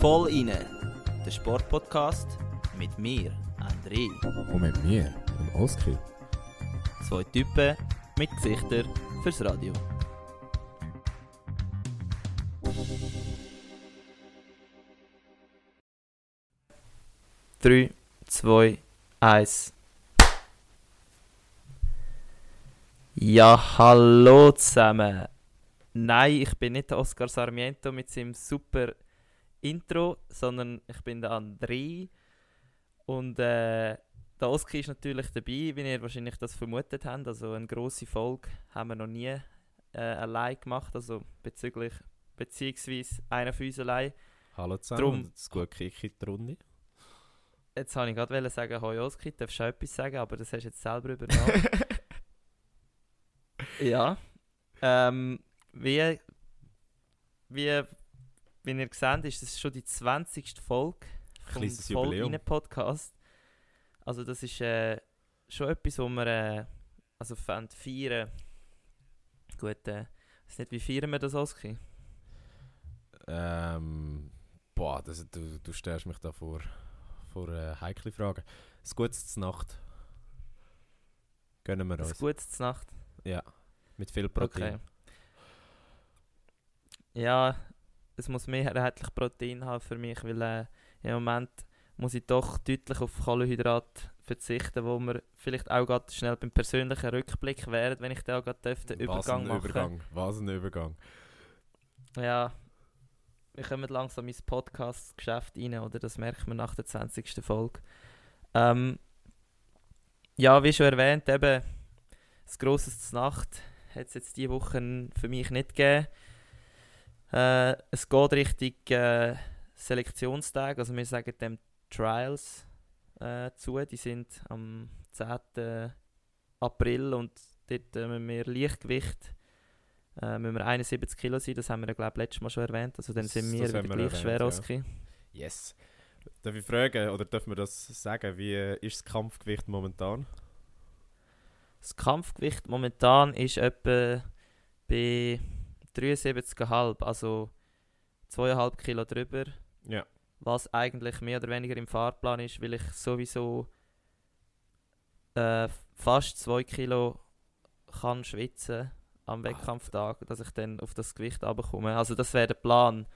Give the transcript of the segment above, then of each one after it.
Voll inne, der Sportpodcast mit mir, André. Und mit mir, dem Oskar. Zwei Typen mit Gesichtern fürs Radio. Drei, zwei, eins. Ja, hallo zusammen. Nein, ich bin nicht der Oscar Sarmiento mit seinem super Intro, sondern ich bin der André. Und äh, der Oskar ist natürlich dabei, wie ihr wahrscheinlich das vermutet habt. Also eine grosse Folge haben wir noch nie äh, allein gemacht, also bezüglich, beziehungsweise einer von uns allein. Hallo zusammen, Drum- das gute Kick in die Runde. Jetzt wollte ich gerade sagen, hoi du darfst auch etwas sagen, aber das hast du jetzt selber übernommen. ja. Ähm, wie, wie, wie ihr seht, ist das schon die 20. Folge vom. Rein Podcast. Also das ist äh, schon etwas, wo wir äh, also fand feiern. Gut, äh, ich weiß nicht, wie feiern wir das, Oskar? Ähm, boah, das, du, du stellst mich da vor, vor äh, heikle Fragen. Das Gutes Nacht. Gönnen wir Das uns. Gutes zur Nacht. Ja, mit viel Protein. Okay. Ja, es muss mehrheitlich Protein haben für mich, weil äh, im Moment muss ich doch deutlich auf Kohlenhydrat verzichten, wo wir vielleicht auch gerade schnell beim persönlichen Rückblick wären, wenn ich da gerade dürfte, den Was Übergang machen. Übergang. Was ein Übergang. Ja, wir kommen langsam ins Podcast-Geschäft rein, oder? Das merkt man nach der 20. Folge. Ähm, ja, wie schon erwähnt, eben das Grosses Nacht hat es jetzt diese Woche für mich nicht gegeben. Äh, es geht Richtung äh, Selektionstag, also wir sagen dem Trials äh, zu. Die sind am 10. April und dort äh, müssen wir Leichtgewicht äh, müssen wir 71 Kilo sein, das haben wir ja glaube letztes Mal schon erwähnt, also dann sind wir das wieder gleich erwähnt, schwer, ja. Oski. Yes. Darf ich fragen, oder dürfen wir das sagen, wie äh, ist das Kampfgewicht momentan? Das Kampfgewicht momentan ist etwa bei 73,5, also 2,5 Kilo drüber, Ja. was eigentlich mehr oder weniger im Fahrplan ist, weil ich sowieso äh, fast 2 Kilo kann schwitzen am Wettkampftag, dass ich dann auf das Gewicht runterkomme. Also das wäre der Plan.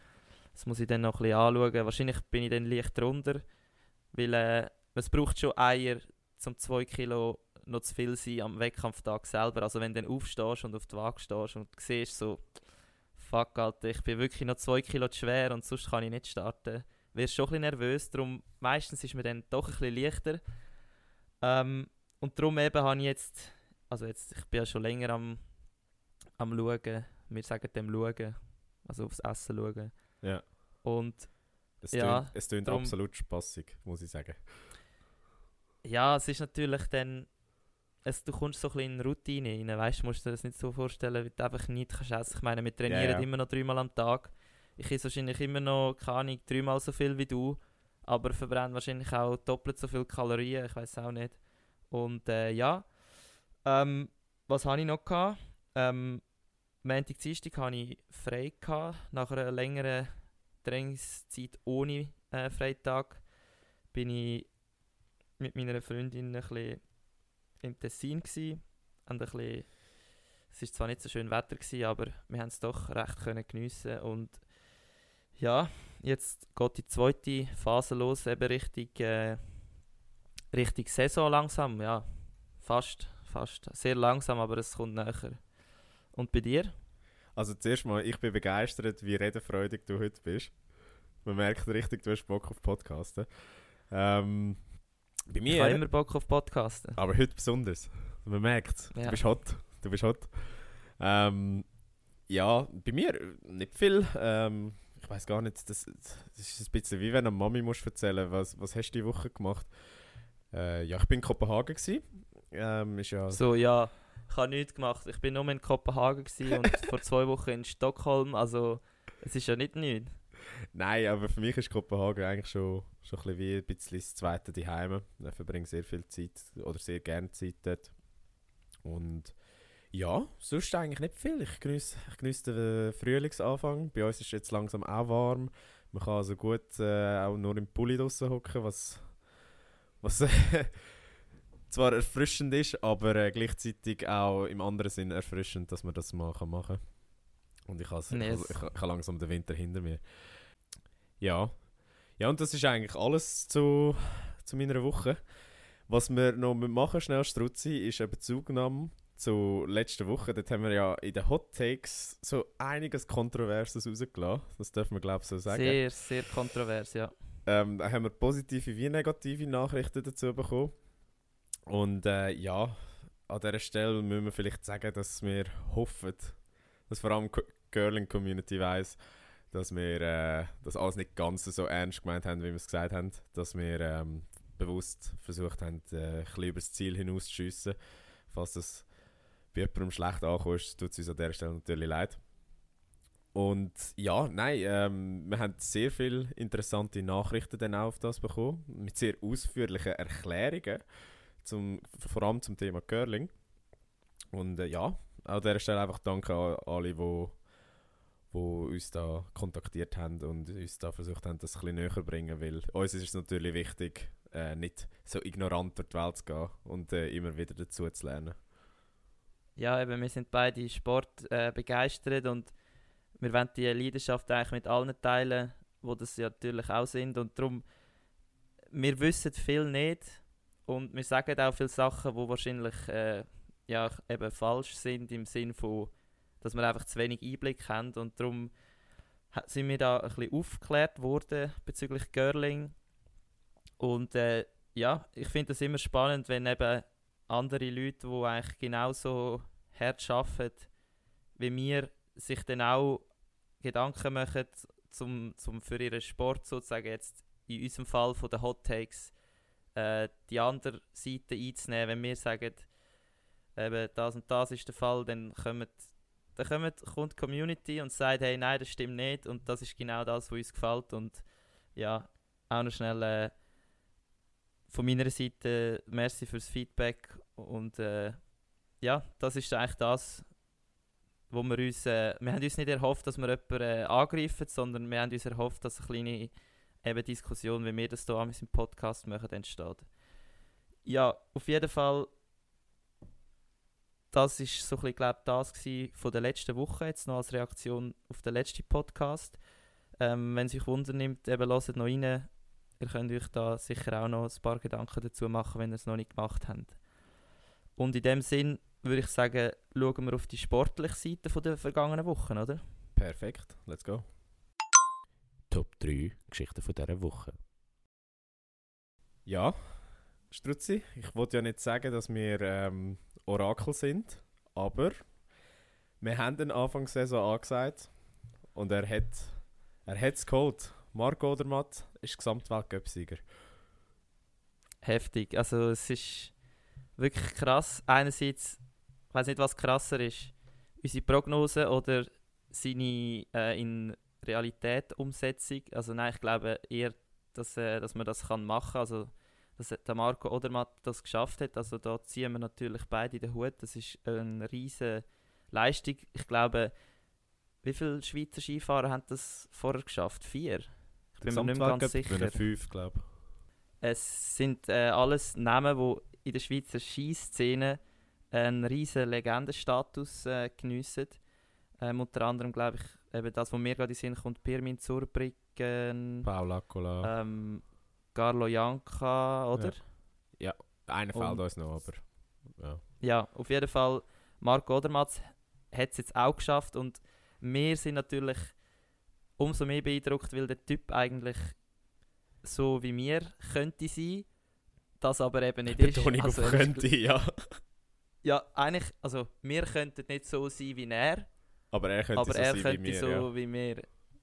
Das muss ich dann noch ein bisschen anschauen. Wahrscheinlich bin ich dann leicht drunter, weil äh, es braucht schon Eier, um 2 Kilo noch zu viel sein am Wettkampftag selber. Also wenn du dann aufstehst und auf die Waage stehst und siehst so, fuck Alter, ich bin wirklich noch 2 Kilo zu schwer und sonst kann ich nicht starten, wirst schon ein bisschen nervös. Darum, meistens ist mir dann doch ein bisschen leichter. Ähm, und darum eben habe ich jetzt, also jetzt, ich bin ja schon länger am, am schauen, wir sagen dem schauen, also aufs Essen schauen. Ja. Und Es Ja, tönt, es tönt drum- absolut spaßig, muss ich sagen. ja, es ist natürlich dann, es, du kommst so ein bisschen in Routine rein, weißt du, musst dir das nicht so vorstellen, wie du einfach nicht kannst essen. Ich meine, wir trainieren ja. immer noch dreimal am Tag. Ich esse wahrscheinlich immer noch, keine Ahnung, dreimal so viel wie du, aber verbrenne wahrscheinlich auch doppelt so viel Kalorien, ich weiß auch nicht. Und äh, ja, ähm, was habe ich noch gehabt? Ähm, Montag, Dienstag hatte ich frei gehabt, nach einer längeren Trainingszeit ohne äh, Freitag bin ich mit meiner Freundin ein bisschen im Tessin gsi und ein bisschen, es ist zwar nicht so schön Wetter gsi, aber wir haben es doch recht können geniessen und ja, jetzt geht die zweite Phase los, eben Richtung, äh, Richtung Saison langsam, ja, fast, fast, sehr langsam, aber es kommt näher. Und bei dir? Also zuerst mal, ich bin begeistert, wie redefreudig du heute bist. Man merkt richtig, du hast Bock auf Podcasten. Ähm, bei Ich mir, habe immer Bock auf Podcasten. aber heute besonders. Man merkt du Ja. bist hot. Du bist hot. Ähm, ja, bei mir äh, nicht viel. Ähm, ich weiß gar nicht, das, das ist ein bisschen wie wenn du Mami musst erzählen, was, was hast du die Woche gemacht? Äh, ja, ich bin in Kopenhagen gsi. Ähm, ist ja So, ja, ich habe nichts gemacht. Ich bin nur in Kopenhagen und vor zwei Wochen in Stockholm. Also, es ist ja nicht nichts. Nein, aber für mich ist Kopenhagen eigentlich schon, schon ein bisschen wie ein bisschen das zweite Daheim. Ich verbringe sehr viel Zeit oder sehr gerne Zeit dort. Und Ja, sonst eigentlich nicht viel. Ich genieße ich geniess den äh, Frühlingsanfang. Bei uns ist jetzt langsam auch warm. Man kann also gut äh, auch nur im Pulli draussen hocken, was, was zwar erfrischend ist, aber äh, gleichzeitig auch im anderen Sinn erfrischend, dass man das mal machen kann. Und ich habe Yes. ich, ich, ich habe langsam den Winter hinter mir. Ja. Ja, und das ist eigentlich alles zu, zu meiner Woche. Was wir noch machen, schnell Struzzi, ist eine Bezugnahme zu letzter Woche. Dort haben wir ja in den Hot Takes so einiges Kontroverses rausgelassen. Das dürfen wir, glaube ich, so sagen. Sehr, sehr kontrovers, ja. Ähm, da haben wir positive wie negative Nachrichten dazu bekommen. Und äh, ja, an dieser Stelle müssen wir vielleicht sagen, dass wir hoffen, dass vor allem die Girling-Community weiss, dass wir äh, das alles nicht ganz so ernst gemeint haben, wie wir es gesagt haben. Dass wir ähm, bewusst versucht haben, äh, ein bisschen über das Ziel hinauszuschiessen. Falls das bei jemandem schlecht ankommt, tut es uns an dieser Stelle natürlich leid. Und ja, nein, ähm, wir haben sehr viele interessante Nachrichten dann auch auf das bekommen, mit sehr ausführlichen Erklärungen, zum, vor allem zum Thema Curling. Und äh, ja, an dieser Stelle einfach danke an alle, die wo uns da kontaktiert haben und uns da versucht haben, das ein näher zu bringen, weil uns ist es natürlich wichtig, äh, nicht so ignorant durch die Welt zu gehen und äh, immer wieder dazu zu lernen. Ja, eben, wir sind beide Sport äh, begeistert und wir wollen die Leidenschaft eigentlich mit allen teilen, wo das ja natürlich auch sind und darum, wir wissen viel nicht und wir sagen auch viele Sachen, die wahrscheinlich äh, ja, eben falsch sind im Sinn von, dass wir einfach zu wenig Einblick haben und darum sind wir da ein bisschen aufgeklärt worden bezüglich Girling und äh, ja, ich finde es immer spannend, wenn eben andere Leute, die eigentlich genauso hart arbeiten wie wir, sich dann auch Gedanken machen, zum, zum für ihren Sport sozusagen jetzt in unserem Fall von den Hot Takes äh, die andere Seite einzunehmen. Wenn wir sagen, eben das und das ist der Fall, dann kommen, dann kommt, die Community und sagt, hey, nein, das stimmt nicht. Und das ist genau das, was uns gefällt. Und ja, auch noch schnell äh, von meiner Seite merci fürs Feedback. Und äh, ja, das ist eigentlich das, wo wir uns, äh, wir haben uns nicht erhofft, dass wir jemanden äh, angreifen, sondern wir haben uns erhofft, dass eine kleine eben Diskussion, wie wir das hier im Podcast machen, entsteht. Ja, auf jeden Fall, das ist so ein bisschen, das von der letzten Woche, jetzt noch als Reaktion auf den letzten Podcast. Ähm, wenn sich Wunder nimmt, eben hört noch rein. Ihr könnt euch da sicher auch noch ein paar Gedanken dazu machen, wenn ihr es noch nicht gemacht habt. Und in dem Sinn würde ich sagen, schauen wir auf die sportliche Seite von der vergangenen Wochen, oder? Perfekt, let's go. Top 3 Geschichten von dieser Woche. Ja, Struzzi, ich wollte ja nicht sagen, dass wir ähm, Orakel sind, aber wir haben den Anfangssaison angesagt und er hat er es geholt. Marco Odermatt ist Gesamtweltcup-Sieger. Heftig. Also es ist wirklich krass. Einerseits, ich weiß nicht, was krasser ist, unsere Prognose oder seine äh, in Realität Umsetzung. Also nein, ich glaube eher, dass, äh, dass man das kann machen. Also dass der Marco Odermatt das geschafft hat. Also da ziehen wir natürlich beide den Hut. Das ist eine riesige Leistung. Ich glaube, wie viele Schweizer Skifahrer haben das vorher geschafft? Vier. Ich bin mir nicht mehr ganz sicher. 5, glaube ich. Es sind äh, alles Namen, die in der Schweizer Skiszene einen riesen Legendenstatus äh, geniessen. Ähm, unter anderem glaube ich, eben das, was mir gerade in Sinn kommt, Pirmin Zurbriggen, Paul Accola. ähm, Carlo Janka, oder? Einer und- fehlt uns noch, aber ja. Ja, auf jeden Fall, Marco Odermatt hat es jetzt auch geschafft und wir sind natürlich umso mehr beeindruckt, weil der Typ eigentlich so wie wir könnte sein, das aber eben nicht ist. Betonung Also könnte, ja. Ja, eigentlich, also wir könnten nicht so sein wie er, Aber er könnte aber so er sein könnte wie mir, so ja. wie wir.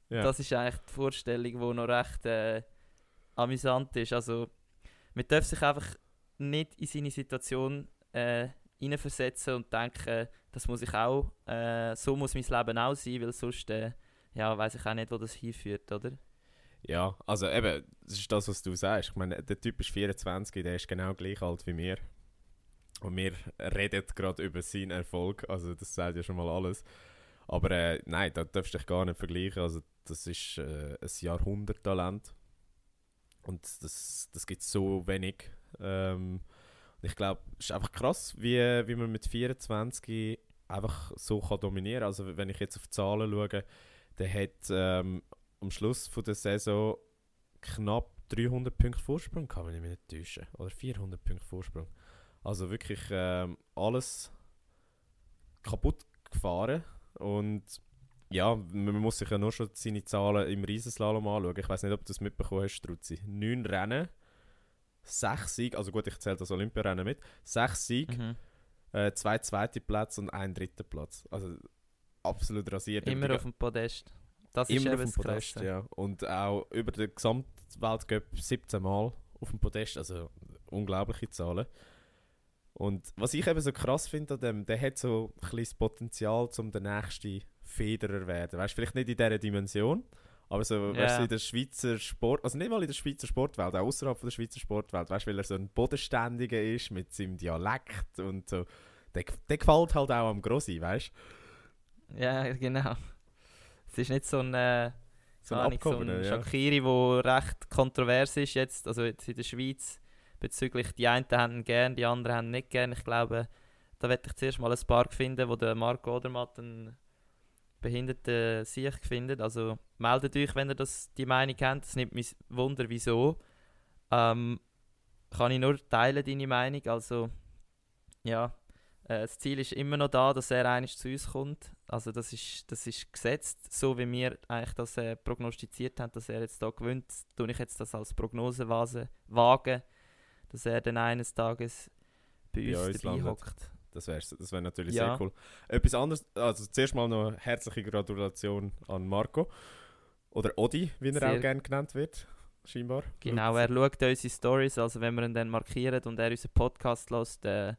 ja. Das ist eigentlich die Vorstellung, die noch recht äh, amüsant ist. Also man darf sich einfach nicht in seine Situation äh, hineinversetzen und denken, das muss ich auch, äh, so muss mein Leben auch sein, weil sonst äh, ja, weiß ich auch nicht, wo das hinführt, oder? Ja, also eben, das ist das, was du sagst. Ich meine, der Typ ist 24, der ist genau gleich alt wie mir. Und wir reden gerade über seinen Erfolg, also das sagt ja schon mal alles. Aber äh, nein, da darfst du dich gar nicht vergleichen. Also das ist äh, ein Jahrhunderttalent. Und das, das gibt so wenig. Ähm, ich glaube, es ist einfach krass, wie, wie man mit 24 einfach so kann dominieren kann. Also wenn ich jetzt auf die Zahlen schaue, der hat ähm, am Schluss von der Saison knapp 300 Punkte Vorsprung, kann man mich nicht täuschen. Oder 400 Punkte Vorsprung. Also wirklich ähm, alles kaputt gefahren. Und ja, man muss sich ja nur schon seine Zahlen im Riesenslalom anschauen. Ich weiß nicht, ob du das mitbekommen hast, Struzzi. Neun Rennen, sechs Siege, also gut, ich zähle das Olympiarennen mit. Sechs Siege, mhm. äh, zwei zweite Plätze und ein dritter Platz. Also absolut rasiert. Immer auf dem Podest. Das ist Immer auf dem Podest, ja. Und auch über den Gesamtweltcup 17 Mal auf dem Podest, also unglaubliche Zahlen. Und was ich eben so krass finde an dem, der hat so ein bisschen das Potenzial, um der nächste Federer werden. Weißt vielleicht nicht in dieser Dimension, aber so, yeah. weißt in der Schweizer Sport, also nicht mal in der Schweizer Sportwelt, auch außerhalb der Schweizer Sportwelt, weißt du, weil er so ein Bodenständiger ist mit seinem Dialekt und so. Der, der gefällt halt auch am Grossi, weißt du? Ja, genau. Es ist nicht so ein, äh, so ein, so ein Shakiri, der recht kontrovers ist jetzt, also jetzt in der Schweiz bezüglich die einen haben ihn gern, die anderen haben ihn nicht gern. Ich glaube, da werde ich zuerst mal ein paar finden, wo der Marco Odermatt einen behinderten Sieg findet. Also meldet euch, wenn ihr das, die Meinung habt. Es nimmt mich Wunder, wieso. Ähm, kann ich nur teilen, deine Meinung. Also, ja, äh, das Ziel ist immer noch da, dass er eigentlich zu uns kommt. Also das ist, das ist gesetzt, so wie wir eigentlich das äh, prognostiziert haben, dass er jetzt da gewinnt, tue ich jetzt das als Prognose wagen dass er dann eines Tages bei, bei uns, dabei hockt. Das wäre das wär natürlich ja. sehr cool. Etwas anderes, also zuerst mal noch herzliche Gratulation an Marco. Oder Odi, wie er sehr auch gerne genannt wird, scheinbar. Genau, er schaut unsere Stories, also wenn wir ihn dann markieren und er unseren Podcast lässt, äh,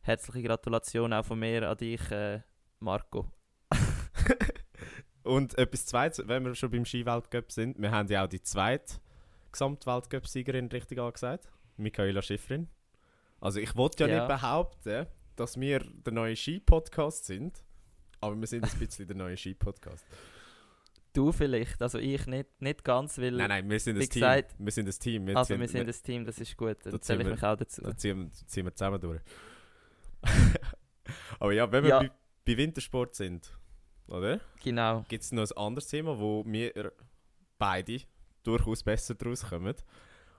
herzliche Gratulation auch von mir an dich, äh, Marco. und etwas Zweites, wenn wir schon beim Skiweltcup sind, wir haben ja auch die zweite Gesamtweltcup-Siegerin richtig angesagt. Michaela Schifrin. Also ich wollte ja, ja, nicht behaupten, dass wir der neue Ski-Podcast sind, aber wir sind ein bisschen der neue Ski-Podcast. Du vielleicht, also ich nicht, nicht ganz, weil... Nein, nein, wir sind das Team. Gesagt, wir sind das Team. Wir also ziehen, wir sind das Team, das ist gut, dann zähle ich mich auch dazu. Da ziehen, ziehen wir zusammen durch. aber ja, wenn wir ja. Bei, bei, Wintersport sind, oder? Genau. Gibt es noch ein anderes Thema, wo wir beide durchaus besser draus kommen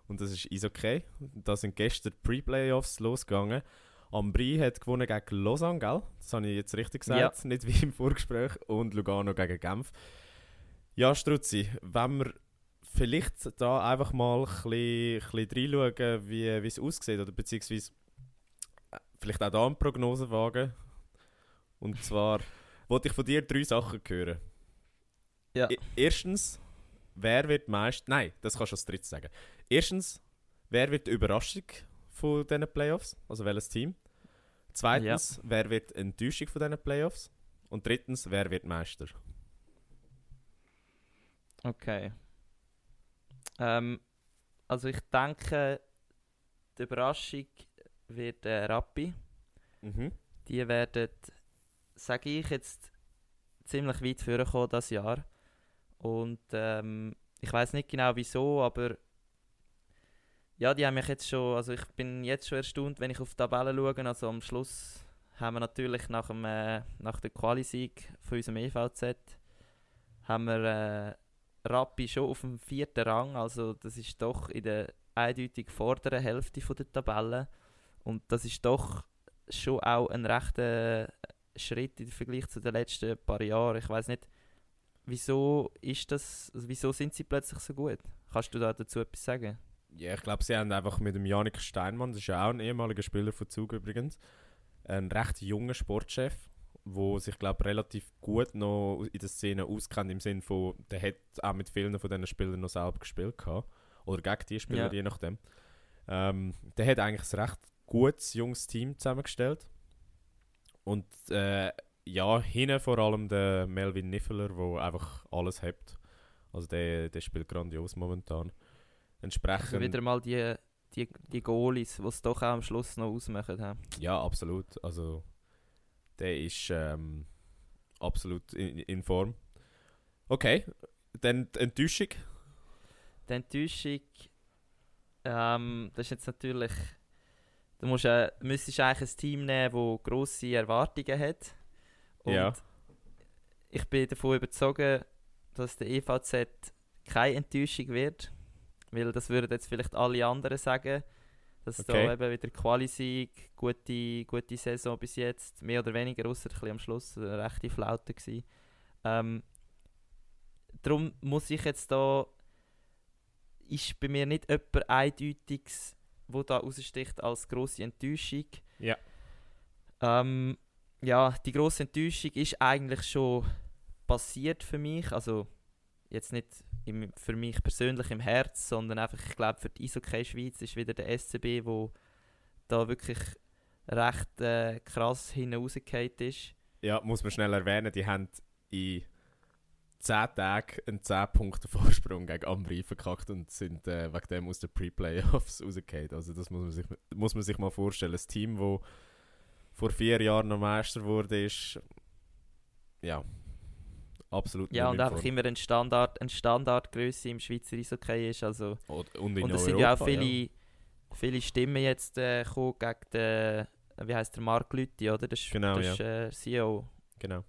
und das ist okay. Da sind gestern die Pre-Playoffs losgegangen. Ambri hat gewonnen gegen Lausanne, gell? Das habe ich jetzt richtig gesagt, ja. nicht wie im Vorgespräch. Und Lugano gegen Genf. Ja, Struzzi, wenn wir vielleicht da einfach mal ein bisschen, ein bisschen reinschauen, wie es aussieht, oder beziehungsweise äh, vielleicht auch da eine Prognose wagen. Und zwar wollte ich von dir drei Sachen hören. Ja. Erstens, wer wird meist. Nein, das kannst du als drittes sagen. Erstens, wer wird die Überraschung von diesen Playoffs? Also welches Team? Zweitens, ja. wer wird Enttäuschung von diesen Playoffs? Und drittens, wer wird Meister? Okay. Ähm, also ich denke, die Überraschung wird äh, Rappi. Mhm. Die werden, sage ich jetzt, ziemlich weit vorkommen das Jahr. Und ähm, ich weiß nicht genau wieso, aber ja, die haben mich jetzt schon, also ich bin jetzt schon erstaunt, wenn ich auf die Tabelle schaue. Also am Schluss haben wir natürlich nach, dem, äh, nach der Quali-Sieg von unserem EVZ haben wir äh, Rappi schon auf dem vierten Rang. Also das ist doch in der eindeutig vorderen Hälfte von der Tabelle. Und das ist doch schon auch ein rechter Schritt im Vergleich zu den letzten paar Jahren. Ich weiß nicht, wieso ist das, also wieso sind sie plötzlich so gut? Kannst du da dazu etwas sagen? Ja, ich glaube, sie haben einfach mit dem Janik Steinmann, das ist ja auch ein ehemaliger Spieler von Zug übrigens, einen recht jungen Sportchef, wo sich glaube relativ gut noch in der Szene auskennt im Sinne von, der hat auch mit vielen von diesen Spielern noch selber gespielt gehabt. oder gegen die Spieler ja. je nachdem. Ähm, der hat eigentlich ein recht gutes junges Team zusammengestellt und äh, ja, hinten vor allem der Melvin Niffeler, der einfach alles hat. Also der, der spielt grandios momentan. Entsprechend. Also wieder mal die die, die Goalies, die es doch auch am Schluss noch ausmachen. He. Ja, absolut. Also, der ist ähm, absolut in, in Form. Okay, dann die Enttäuschung. Die Enttäuschung, ähm, das ist jetzt natürlich, du musst, äh, müsstest eigentlich ein Team nehmen, das grosse Erwartungen hat. Und Ja. ich bin davon überzeugt, dass der EVZ keine Enttäuschung wird. Weil das würden jetzt vielleicht alle anderen sagen. Dass Okay. da eben wieder Quali-Sieg, gute, gute Saison bis jetzt, mehr oder weniger, außer am Schluss eine rechte Flaute gewesen. Ähm, darum muss ich jetzt da, ist bei mir nicht jemand eindeutiges, wo da raussticht als grosse Enttäuschung. Ja. Ähm, ja, die grosse Enttäuschung ist eigentlich schon passiert für mich. Also jetzt nicht im, für mich persönlich im Herz, sondern einfach, ich glaube, für die Eishockey Schweiz ist wieder der SCB, wo da wirklich recht äh, krass hinausgefallen ist. Ja, muss man schnell erwähnen, die haben in 10 Tagen einen 10 Punkte Vorsprung gegen Ambri verkackt und sind äh, wegen dem aus den Pre-Playoffs rausgefallen. Also das muss man, sich, muss man sich mal vorstellen. Ein Team, das vor vier Jahren noch Meister wurde, ist ja absolut Ja, und in einfach immer eine, Standard, eine Standardgröße im Schweizer Eishockey ist. Also, Und, und in und es Europa, sind ja auch ja. viele, viele Stimmen jetzt äh, gekommen gegen den, wie heißt der, Mark Lüthi, oder? Das ist, Genau, das ist äh, CEO. Genau.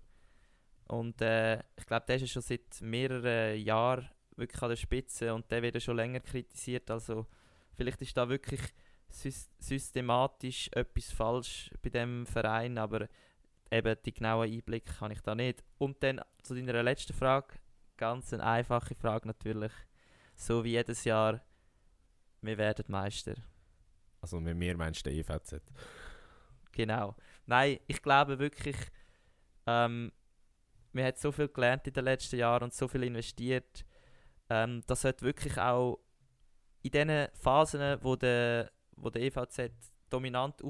Und äh, ich glaube, der ist ja schon seit mehreren Jahren wirklich an der Spitze und der wird ja schon länger kritisiert. Also vielleicht ist da wirklich sys systematisch etwas falsch bei dem Verein, aber eben die genauen Einblicke kann ich da nicht. Und dann zu deiner letzten Frage, ganz eine einfache Frage natürlich. So wie jedes Jahr, wir werden Meister. Also mit mir meinst du den EVZ. Genau. Nein, ich glaube wirklich, ähm, man hat so viel gelernt in den letzten Jahren und so viel investiert. Ähm, das sollte wirklich auch in den Phasen, wo der, wo der EVZ dominant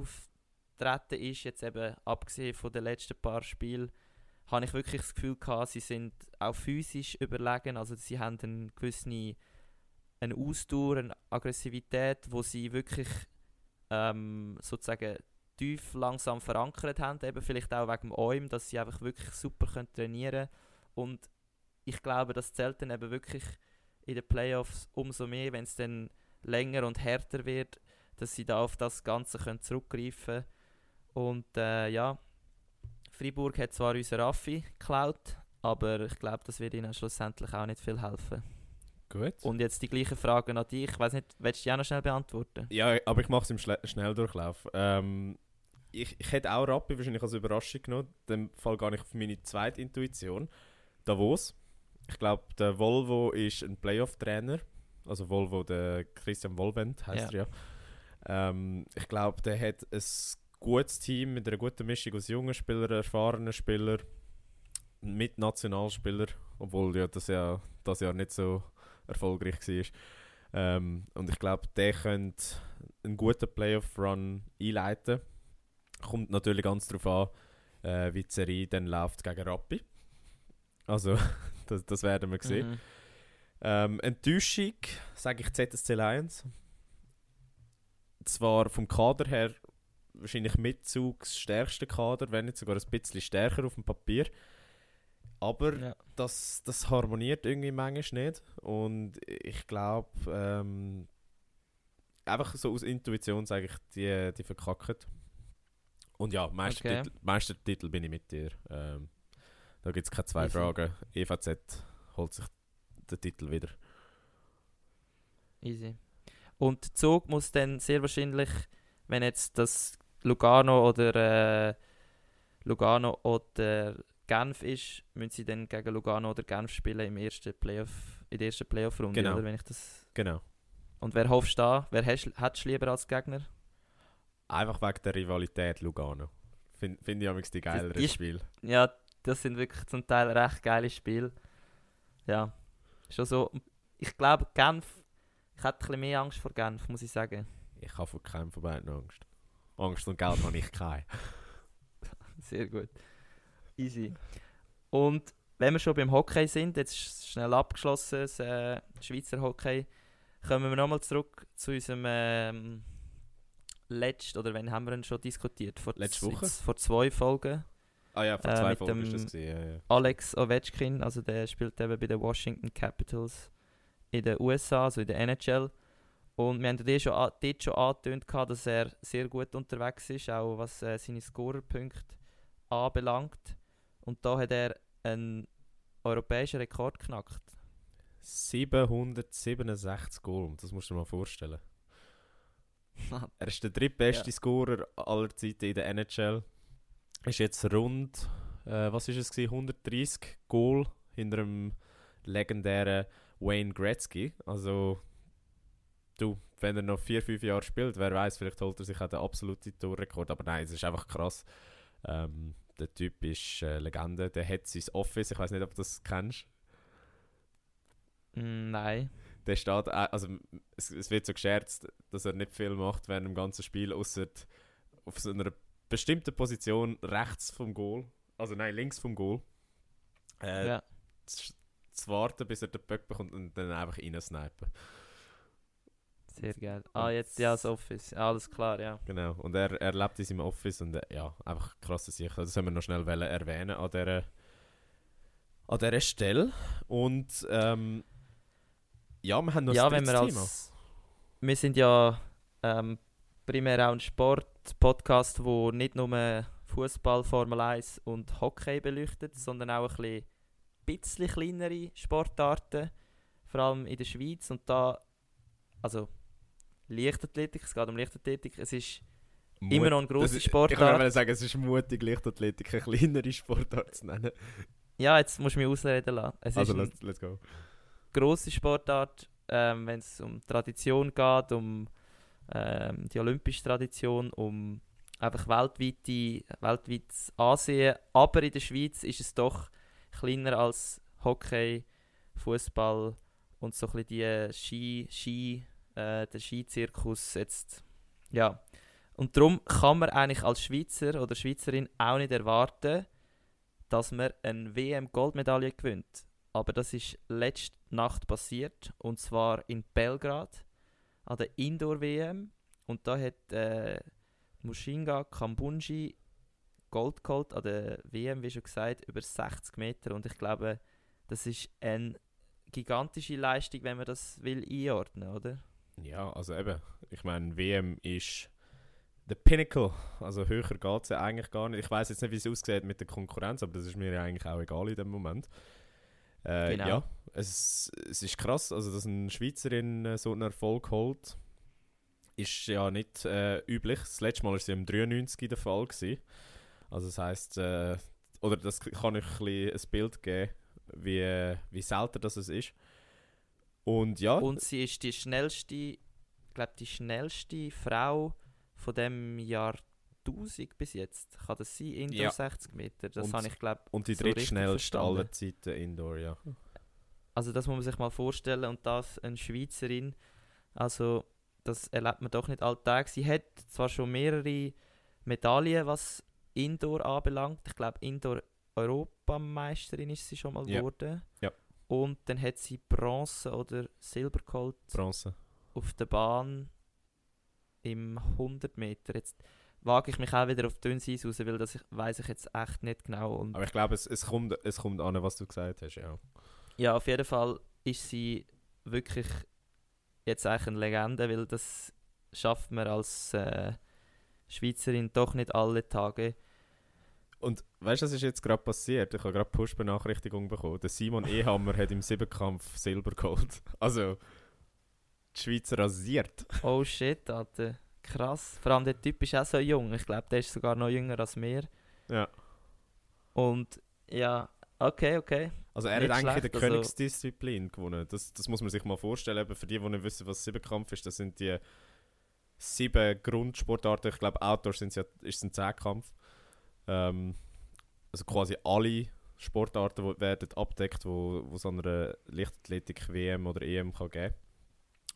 auftreten ist, jetzt eben abgesehen von den letzten paar Spielen, habe ich wirklich das Gefühl gehabt, sie sind auch physisch überlegen. Also sie haben eine gewisse eine Ausdauer, eine Aggressivität, wo sie wirklich ähm, sozusagen tief langsam verankert haben, eben vielleicht auch wegen dem dass sie einfach wirklich super können trainieren können. Und ich glaube, das zählt dann eben wirklich in den Playoffs umso mehr, wenn es dann länger und härter wird, dass sie da auf das Ganze können zurückgreifen Und äh, ja, Freiburg hat zwar unseren Raffi geklaut, aber ich glaube, das wird ihnen schlussendlich auch nicht viel helfen. Gut. Und jetzt die gleichen Fragen an dich. Ich weiß nicht, willst du die auch noch schnell beantworten? Ja, aber ich mache es im Schle Schnelldurchlauf. Ähm, ich, ich hätte auch Rappi wahrscheinlich als Überraschung genommen. In dem Fall gar nicht auf meine zweite Intuition. Davos. Ich glaube, der Volvo ist ein Playoff-Trainer. Also Volvo, der Christian Volvent heißt Ja. er ja. Ähm, ich glaube, der hat ein gutes Team mit einer guten Mischung aus jungen Spielern, erfahrenen Spielern, mit Nationalspielern, obwohl ja das ja das Jahr nicht so erfolgreich war. Ähm, und ich glaube, der könnte einen guten Playoff-Run einleiten. Kommt natürlich ganz darauf an, äh, wie die Serie dann läuft gegen Rappi. Also, das, das werden wir sehen. Mhm. Ähm, Enttäuschung, sage ich ZSC Lions. Zwar vom Kader her wahrscheinlich Mitzugs stärkste Kader, wenn nicht sogar ein bisschen stärker auf dem Papier. Aber Ja. das, das harmoniert irgendwie manchmal nicht. Und ich glaube, ähm, einfach so aus Intuition sage ich, die, die verkacken. Und ja, Meistertitel, Okay. Meistertitel bin ich mit dir. Ähm, da gibt es keine zwei Easy. Fragen. EVZ holt sich den Titel wieder. Easy. Und der Zug muss dann sehr wahrscheinlich, wenn jetzt das Lugano oder äh, Lugano oder Genf ist, müssen sie dann gegen Lugano oder Genf spielen im ersten Playoff, in der ersten Playoff-Runde, Genau. oder? Wenn ich das Genau. Und wer hoffst du da? Wer hättest du lieber als Gegner? Einfach wegen der Rivalität Lugano. Finde find ich amigs die geileren die Sp- Spiele. Ja, das sind wirklich zum Teil recht geile Spiele. Ja, schon so. Ich glaube, Genf, ich hätte ein bisschen mehr Angst vor Genf, muss ich sagen. Ich habe vor keinem von beiden Angst. Angst und Geld habe ich keine. Sehr gut. Easy. Und wenn wir schon beim Hockey sind, jetzt ist schnell abgeschlossen, das äh, Schweizer Hockey. kommen wir nochmal zurück zu unserem ähm, letzten, oder wann haben wir ihn schon diskutiert? Vor, Letzte Woche? jetzt Vor zwei Folgen. Ah ja, vor Äh, zwei mit Folgen ist das gewesen, ja, ja. Alex Ovechkin, also der spielt eben bei den Washington Capitals in den USA, also in der NHL. Und wir haben dort schon, a- dort schon angetönt, dass er sehr gut unterwegs ist, auch was äh, seine Scorerpunkte anbelangt. Und da hat er einen europäischen Rekord geknackt. 767 Goal, das musst du dir mal vorstellen. Er ist der drittbeste Ja. Scorer aller Zeiten in der NHL. Ist jetzt rund, äh, was ist es gewesen, 130 Goal hinter dem legendären Wayne Gretzky. Also, du, wenn er noch 4-5 Jahre spielt, wer weiß, vielleicht holt er sich auch den absoluten Torrekord. Aber nein, es ist einfach krass. Ähm, der Typ ist äh, Legende, der hat sein Office, ich weiß nicht, ob du das kennst. Mm, Nein. Der steht, äh, also es, es wird so gescherzt, dass er nicht viel macht während dem ganzen Spiel, außer auf so einer bestimmten Position rechts vom Goal, also nein, links vom Goal, äh, ja. zu, zu warten, bis er den Böck bekommt und dann einfach reinsnipen. Sehr geil. Ah, jetzt ja, das Office. Alles klar, ja. Genau, und er, er lebt in seinem Office und äh, ja, einfach krasse Sicht. Das sollen wir noch schnell wollen erwähnen an dieser, an dieser Stelle. Und ähm, ja, wir haben noch ja, das wenn wir dritte als. Wir sind ja ähm, primär auch ein Sport-Podcast, wo nicht nur Fußball, Formel 1 und Hockey beleuchtet, sondern auch ein bisschen, bisschen kleinere Sportarten, vor allem in der Schweiz. Und da, also Leichtathletik, es geht um Leichtathletik, es ist Mut- immer noch eine Das grosse ist- Ich Sportart. wollte sagen, es ist mutig, Leichtathletik eine kleinere Sportart zu nennen. Ja, jetzt musst du mich ausreden lassen. Es Also, let's, let's go. grosse Sportart, ähm, wenn es um Tradition geht, um ähm, die olympische Tradition, um einfach weltweite, weltweites Ansehen. Aber in der Schweiz ist es doch kleiner als Hockey, Fußball und so ein bisschen die Ski, Ski, äh, der Skizirkus jetzt. Ja. Und darum kann man eigentlich als Schweizer oder Schweizerin auch nicht erwarten, dass man eine WM-Goldmedaille gewinnt. Aber das ist letzte Nacht passiert und zwar in Belgrad an der Indoor-WM. Und da hat äh, Mushinga Kambunji Gold geholt an der WM, wie schon gesagt, über 60 Meter. Und ich glaube, das ist eine gigantische Leistung, wenn man das will einordnen, oder? Ja, also eben, ich meine, WM ist der Pinnacle. Also höher geht es ja eigentlich gar nicht. Ich weiß jetzt nicht, wie es aussieht mit der Konkurrenz, aber das ist mir ja eigentlich auch egal in dem Moment. Äh, Genau. Ja, es, es ist krass, also dass eine Schweizerin äh, so einen Erfolg holt, ist ja nicht äh, üblich. Das letzte Mal war sie im 93 der Fall. Gewesen. Also das heisst, äh, oder das kann ich ein, bisschen ein Bild geben, wie, äh, wie selten das es ist. Und ja, Und sie ist die schnellste, ich glaube, die schnellste Frau von dem Jahr 1000 bis jetzt. Kann das sein? Indoor Ja. 60 Meter. Das Und- habe ich, glaube Und die so drittschnellste aller Zeiten Indoor, ja. Also das muss man sich mal vorstellen und das eine Schweizerin, also das erlebt man doch nicht alltag. Sie hat zwar schon mehrere Medaillen, was Indoor anbelangt. Ich glaube Indoor Europameisterin ist sie schon mal Ja. geworden. Ja. Und dann hat sie Bronze oder Silber geholt Bronze. auf der Bahn im 100 Meter. Jetzt wage ich mich auch wieder auf dünnes Eis raus, weil das weiß ich jetzt echt nicht genau. Und Aber ich glaube, es, es, kommt, es kommt an, was du gesagt hast, ja. Ja, auf jeden Fall ist sie wirklich jetzt eigentlich eine Legende, weil das schafft man als äh, Schweizerin doch nicht alle Tage. Und weißt du, was ist jetzt gerade passiert? Ich habe gerade Push-Benachrichtigung bekommen. Der Simon Ehammer hat im Siebenkampf Silber geholt. Also, die Schweizer rasiert. Oh shit, Alter. Krass. Vor allem der Typ ist auch so jung. Ich glaube, der ist sogar noch jünger als mir. Ja. Und ja, okay, okay. Also, er Nicht hat eigentlich in schlecht, der also- Königsdisziplin gewonnen. Das, das muss man sich mal vorstellen. Eben für die, die nicht wissen, was Siebenkampf ist, das sind die sieben Grundsportarten. Ich glaube, Outdoor sind ja, ist ein Zehnkampf. Ähm, also quasi alle Sportarten wo, werden abdeckt, wo, wo so eine Leichtathletik-WM oder EM kann geben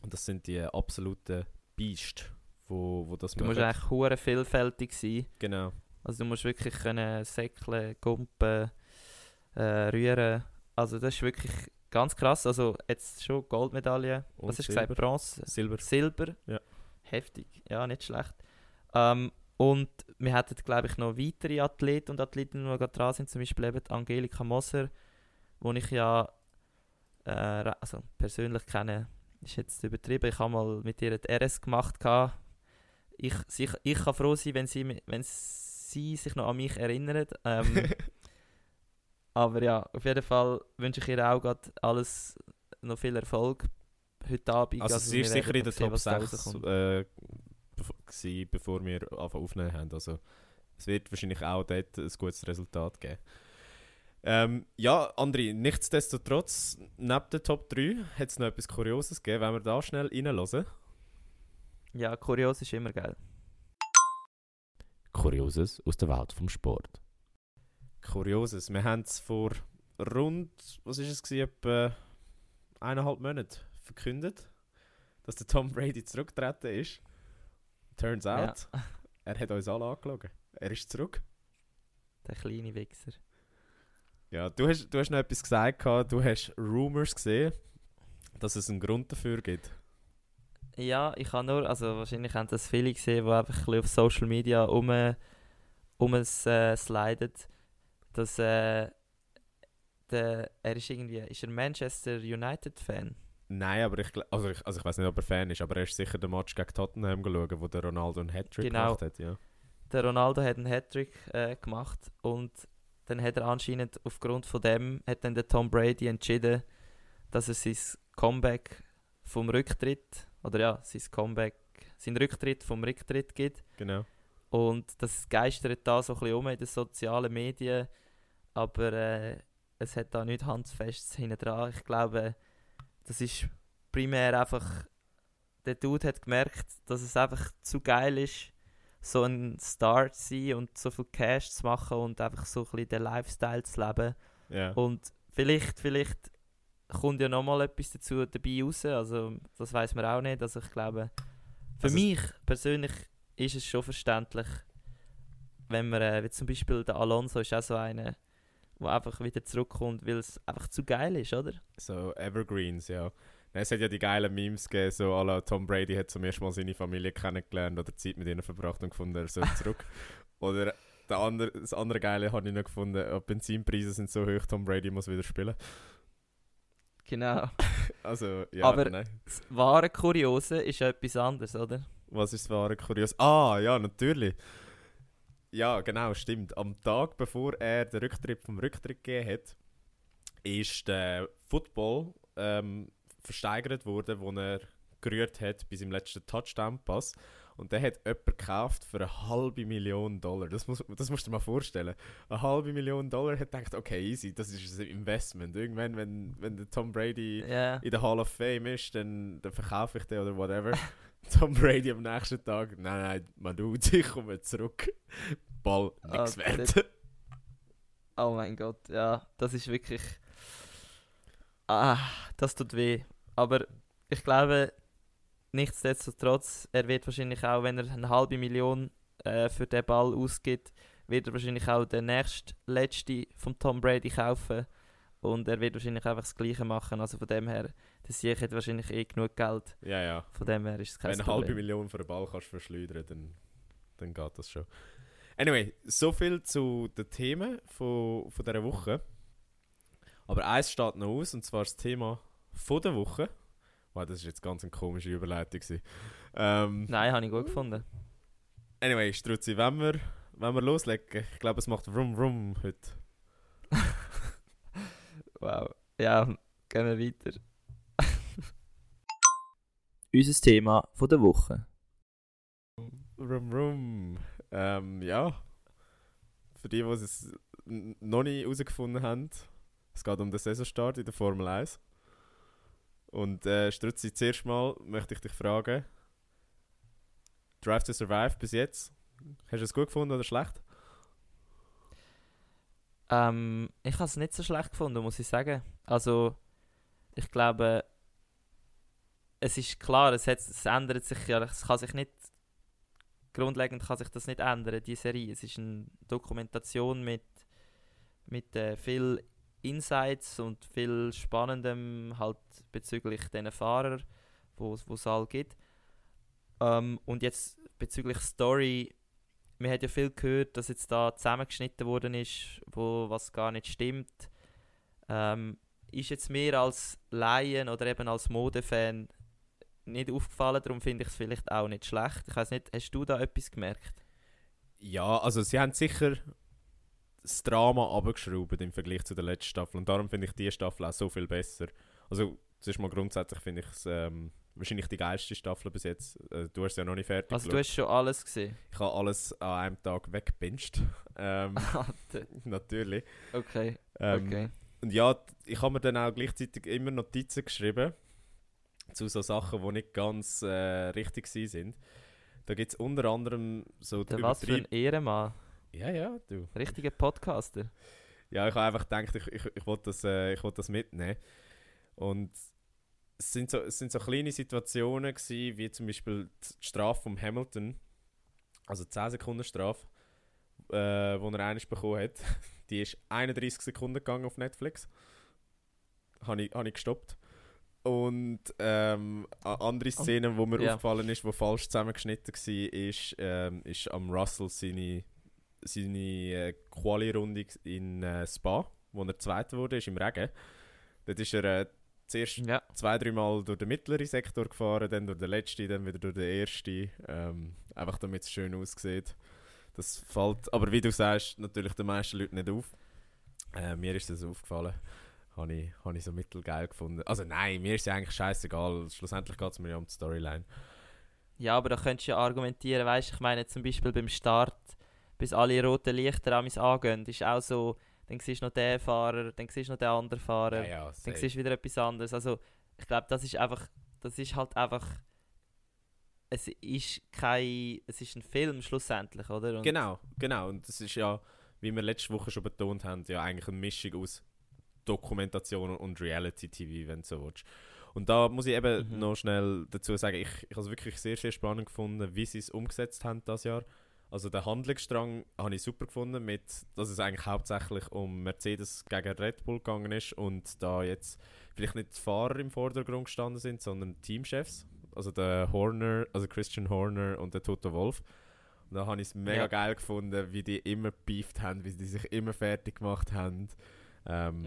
Und das sind die absoluten Biest, wo, wo das Du musst eigentlich hure vielfältig sein. Genau. Also du musst wirklich können säckeln, gumpen, äh, rühren. Also das ist wirklich ganz krass. Also jetzt schon Goldmedaille. Und Was hast du gesagt? Bronze? Silber. Silber. Ja. Heftig. Ja, nicht schlecht. Ähm, und wir hätten, glaube ich, noch weitere Athleten und Athletinnen, die gerade dran sind. Zum Beispiel eben Angelika Moser, wo ich ja äh, also persönlich kenne. Ist jetzt übertrieben. Ich habe mal mit ihr die RS gemacht. Ich, sie, ich kann froh sein, wenn sie, wenn sie sich noch an mich erinnert. Ähm, aber ja, auf jeden Fall wünsche ich ihr auch gerade alles noch viel Erfolg heute Abend. Also, sie wir ist sicher in der Top was da 6 rauskommt. äh, gewesen, bevor wir anfangen aufnehmen haben. Also es wird wahrscheinlich auch dort ein gutes Resultat geben. Ähm, ja, André, nichtsdestotrotz, neben der Top 3 hat es noch etwas Kurioses gegeben, wenn wir da schnell reinhören. Ja, kurios ist immer geil. Kurioses aus der Welt vom Sport. Kurioses, wir haben es vor rund, was ist es gewesen, etwa eineinhalb Monaten verkündet, dass der Tom Brady zurückgetreten ist. Turns Ja. out, er hat uns alle angelogen. Er ist zurück. Der kleine Wichser. Ja, du hast, du hast noch etwas gesagt, gehabt, du hast Rumors gesehen, dass es einen Grund dafür gibt. Ja, ich habe nur, also wahrscheinlich haben das viele gesehen, die einfach ein auf Social Media um, um es äh, sliden, dass äh, der, er ist irgendwie, ist er Manchester United Fan? Nein, aber ich, also ich, also ich weiß nicht, ob er Fan ist, aber er ist sicher den Match gegen Tottenham geschaut, wo der Ronaldo einen Hattrick Genau. gemacht hat. Ja. Der Ronaldo hat einen Hattrick äh, gemacht und dann hat er anscheinend aufgrund von dem hat dann der Tom Brady entschieden, dass er sein Comeback vom Rücktritt oder ja sein Comeback, sein Rücktritt vom Rücktritt gibt Genau. und das geistert da so ein bisschen um in den sozialen Medien, aber äh, es hat da nicht handfest hinten dran. Ich glaube, das ist primär einfach der Dude hat gemerkt, dass es einfach zu geil ist, so ein Star zu sein und so viel Cash zu machen und einfach so ein bisschen den Lifestyle zu leben. Ja. Und vielleicht, vielleicht kommt ja nochmal etwas dazu dabei raus. Also das weiß man auch nicht. Also ich glaube, für Also mich persönlich ist es schon verständlich, wenn man, äh, wie zum Beispiel der Alonso ist auch so einer, der einfach wieder zurückkommt, weil es einfach zu geil ist, oder? So Evergreens, ja. Es hat ja die geilen Memes gegeben, so à la Tom Brady hat zum ersten Mal seine Familie kennengelernt oder Zeit mit ihnen verbracht und gefunden, er soll zurück. oder der andere, das andere Geile habe ich noch gefunden, äh, Benzinpreise sind so hoch, Tom Brady muss wieder spielen. Genau. Also, ja, Aber- nein. Das wahre Kuriose ist ja etwas anderes, oder? Was ist das wahre Kurios? Ah, ja, natürlich. Ja, genau, stimmt. Am Tag, bevor er den Rücktritt vom Rücktritt gegeben hat, ist der Football ähm, versteigert worden, wo er gerührt hat bei seinem letzten Touchdown-Pass. Und der hat jemand gekauft für eine halbe Million Dollar. Das, muss, das musst du dir mal vorstellen. Eine halbe Million Dollar hat gedacht, okay, easy, das ist ein Investment. Irgendwann, wenn, wenn der Tom Brady Ja. in der Hall of Fame ist, dann, dann verkaufe ich den oder whatever. Tom Brady am nächsten Tag, nein, nein, man tut, ich komme zurück. Ball, Ah, wert. Oh mein Gott, ja, das ist wirklich. Ah, das tut weh. Aber ich glaube, nichtsdestotrotz, er wird wahrscheinlich auch, wenn er eine halbe Million äh, für den Ball ausgibt, wird er wahrscheinlich auch den nächsten letzte von Tom Brady kaufen. Und er wird wahrscheinlich einfach das Gleiche machen. Also von dem her, der Sieg hat wahrscheinlich eh genug Geld. Ja, ja. Von dem her ist es kein Wenn du eine halbe. Million für einen Ball kannst verschleudern, dann, dann geht das schon. Anyway, so viel zu den Themen von, von dieser Woche. Aber eins steht noch aus, und zwar das Thema von der Woche. Wow, das ist jetzt ganz eine komische Überleitung. Ähm, Nein, habe ich gut gefunden. Anyway, Struzzi, wenn wir, wenn wir loslegen, ich glaube, es macht Rum Rum heute. Wow. Ja, gehen wir weiter. Unser Thema von der Woche. Rum Rum. Ähm, ja. Für die, die es noch nicht herausgefunden haben, es geht um den Saisonstart in der Formel 1. Und äh, Struzzi, zuerst mal möchte ich dich fragen: Drive to Survive bis jetzt, hast du es gut gefunden oder schlecht? Ähm, ich habe es nicht so schlecht gefunden, muss ich sagen. Also, ich glaube, es ist klar, es, hat, es ändert sich ja, es kann sich nicht, grundlegend kann sich das nicht ändern, die Serie. Es ist eine Dokumentation mit, mit äh, viel Insights und viel Spannendem halt bezüglich diesen Fahrer, wo es all gibt. Ähm, und jetzt bezüglich Story, man hat ja viel gehört, dass jetzt da zusammengeschnitten worden ist, wo was gar nicht stimmt. Ähm, ist jetzt mir als Laien oder eben als Modefan nicht aufgefallen, darum finde ich es vielleicht auch nicht schlecht. Ich weiß nicht, hast du da etwas gemerkt? Ja, also sie haben sicher das Drama abgeschraubt im Vergleich zu der letzten Staffel und darum finde ich die Staffel auch so viel besser. Also zuerst mal grundsätzlich finde ich es ähm, wahrscheinlich die geilste Staffel bis jetzt. Äh, du hast ja noch nicht fertig Also du hast schon alles gesehen? Ich habe alles an einem Tag weggebinged. Ähm, natürlich. Okay, ähm, okay. Und ja, ich habe mir dann auch gleichzeitig immer Notizen geschrieben zu so Sachen, die nicht ganz äh, richtig sind. Da gibt es unter anderem so Der was für ein Ehrenmann. Ja, ja, du. Richtiger Podcaster. Ja, ich habe einfach gedacht, ich, ich, ich wollte das, äh, wollt das mitnehmen. Und es sind so, es sind so kleine Situationen gewesen, wie zum Beispiel die Strafe von Hamilton, also die 10 Sekunden Strafe, äh, die er eines bekommen hat. Die ist 31 Sekunden gegangen auf Netflix. Habe ich, hab ich gestoppt. Und ähm, andere Szene, die mir ja. aufgefallen ist, die falsch zusammengeschnitten war, ist, ähm, ist am Russell seine, seine äh, Quali-Runde in äh, Spa, wo er Zweiter wurde, ist im Regen. Dort ist er äh, zuerst ja. zwei, dreimal durch den mittleren Sektor gefahren, dann durch den letzten, dann wieder durch den ersten. Ähm, einfach damit es schön aussieht. Das fällt, aber wie du sagst, natürlich den meisten Leuten nicht auf. Äh, mir ist das aufgefallen habe ich, hab ich so mittelgeil gefunden. Also nein, mir ist ja eigentlich scheißegal. Schlussendlich geht es mir ja um die Storyline. Ja, aber da könntest du ja argumentieren, weißt ich meine zum Beispiel beim Start, bis alle roten Lichter an mich angehen, ist auch so, dann siehst du noch den Fahrer, dann siehst du noch den anderen Fahrer, ja, ja, dann siehst du wieder etwas anderes. Also ich glaube, das ist einfach, das ist halt einfach, es ist kein, es ist ein Film schlussendlich, oder? Und genau, genau. Und das ist ja, wie wir letzte Woche schon betont haben, ja eigentlich eine Mischung aus Dokumentation und Reality-TV, wenn du so willst. Und da muss ich eben mhm. noch schnell dazu sagen, ich, ich habe es wirklich sehr, sehr spannend gefunden, wie sie es umgesetzt haben das Jahr. Also den Handlungsstrang habe ich super gefunden, mit, dass es eigentlich hauptsächlich um Mercedes gegen Red Bull gegangen ist und da jetzt vielleicht nicht die Fahrer im Vordergrund gestanden sind, sondern Teamchefs. Also der Horner, also Christian Horner und der Toto Wolf. Und da habe ich es mega ja. geil gefunden, wie die immer beeft haben, wie die sich immer fertig gemacht haben. Ähm,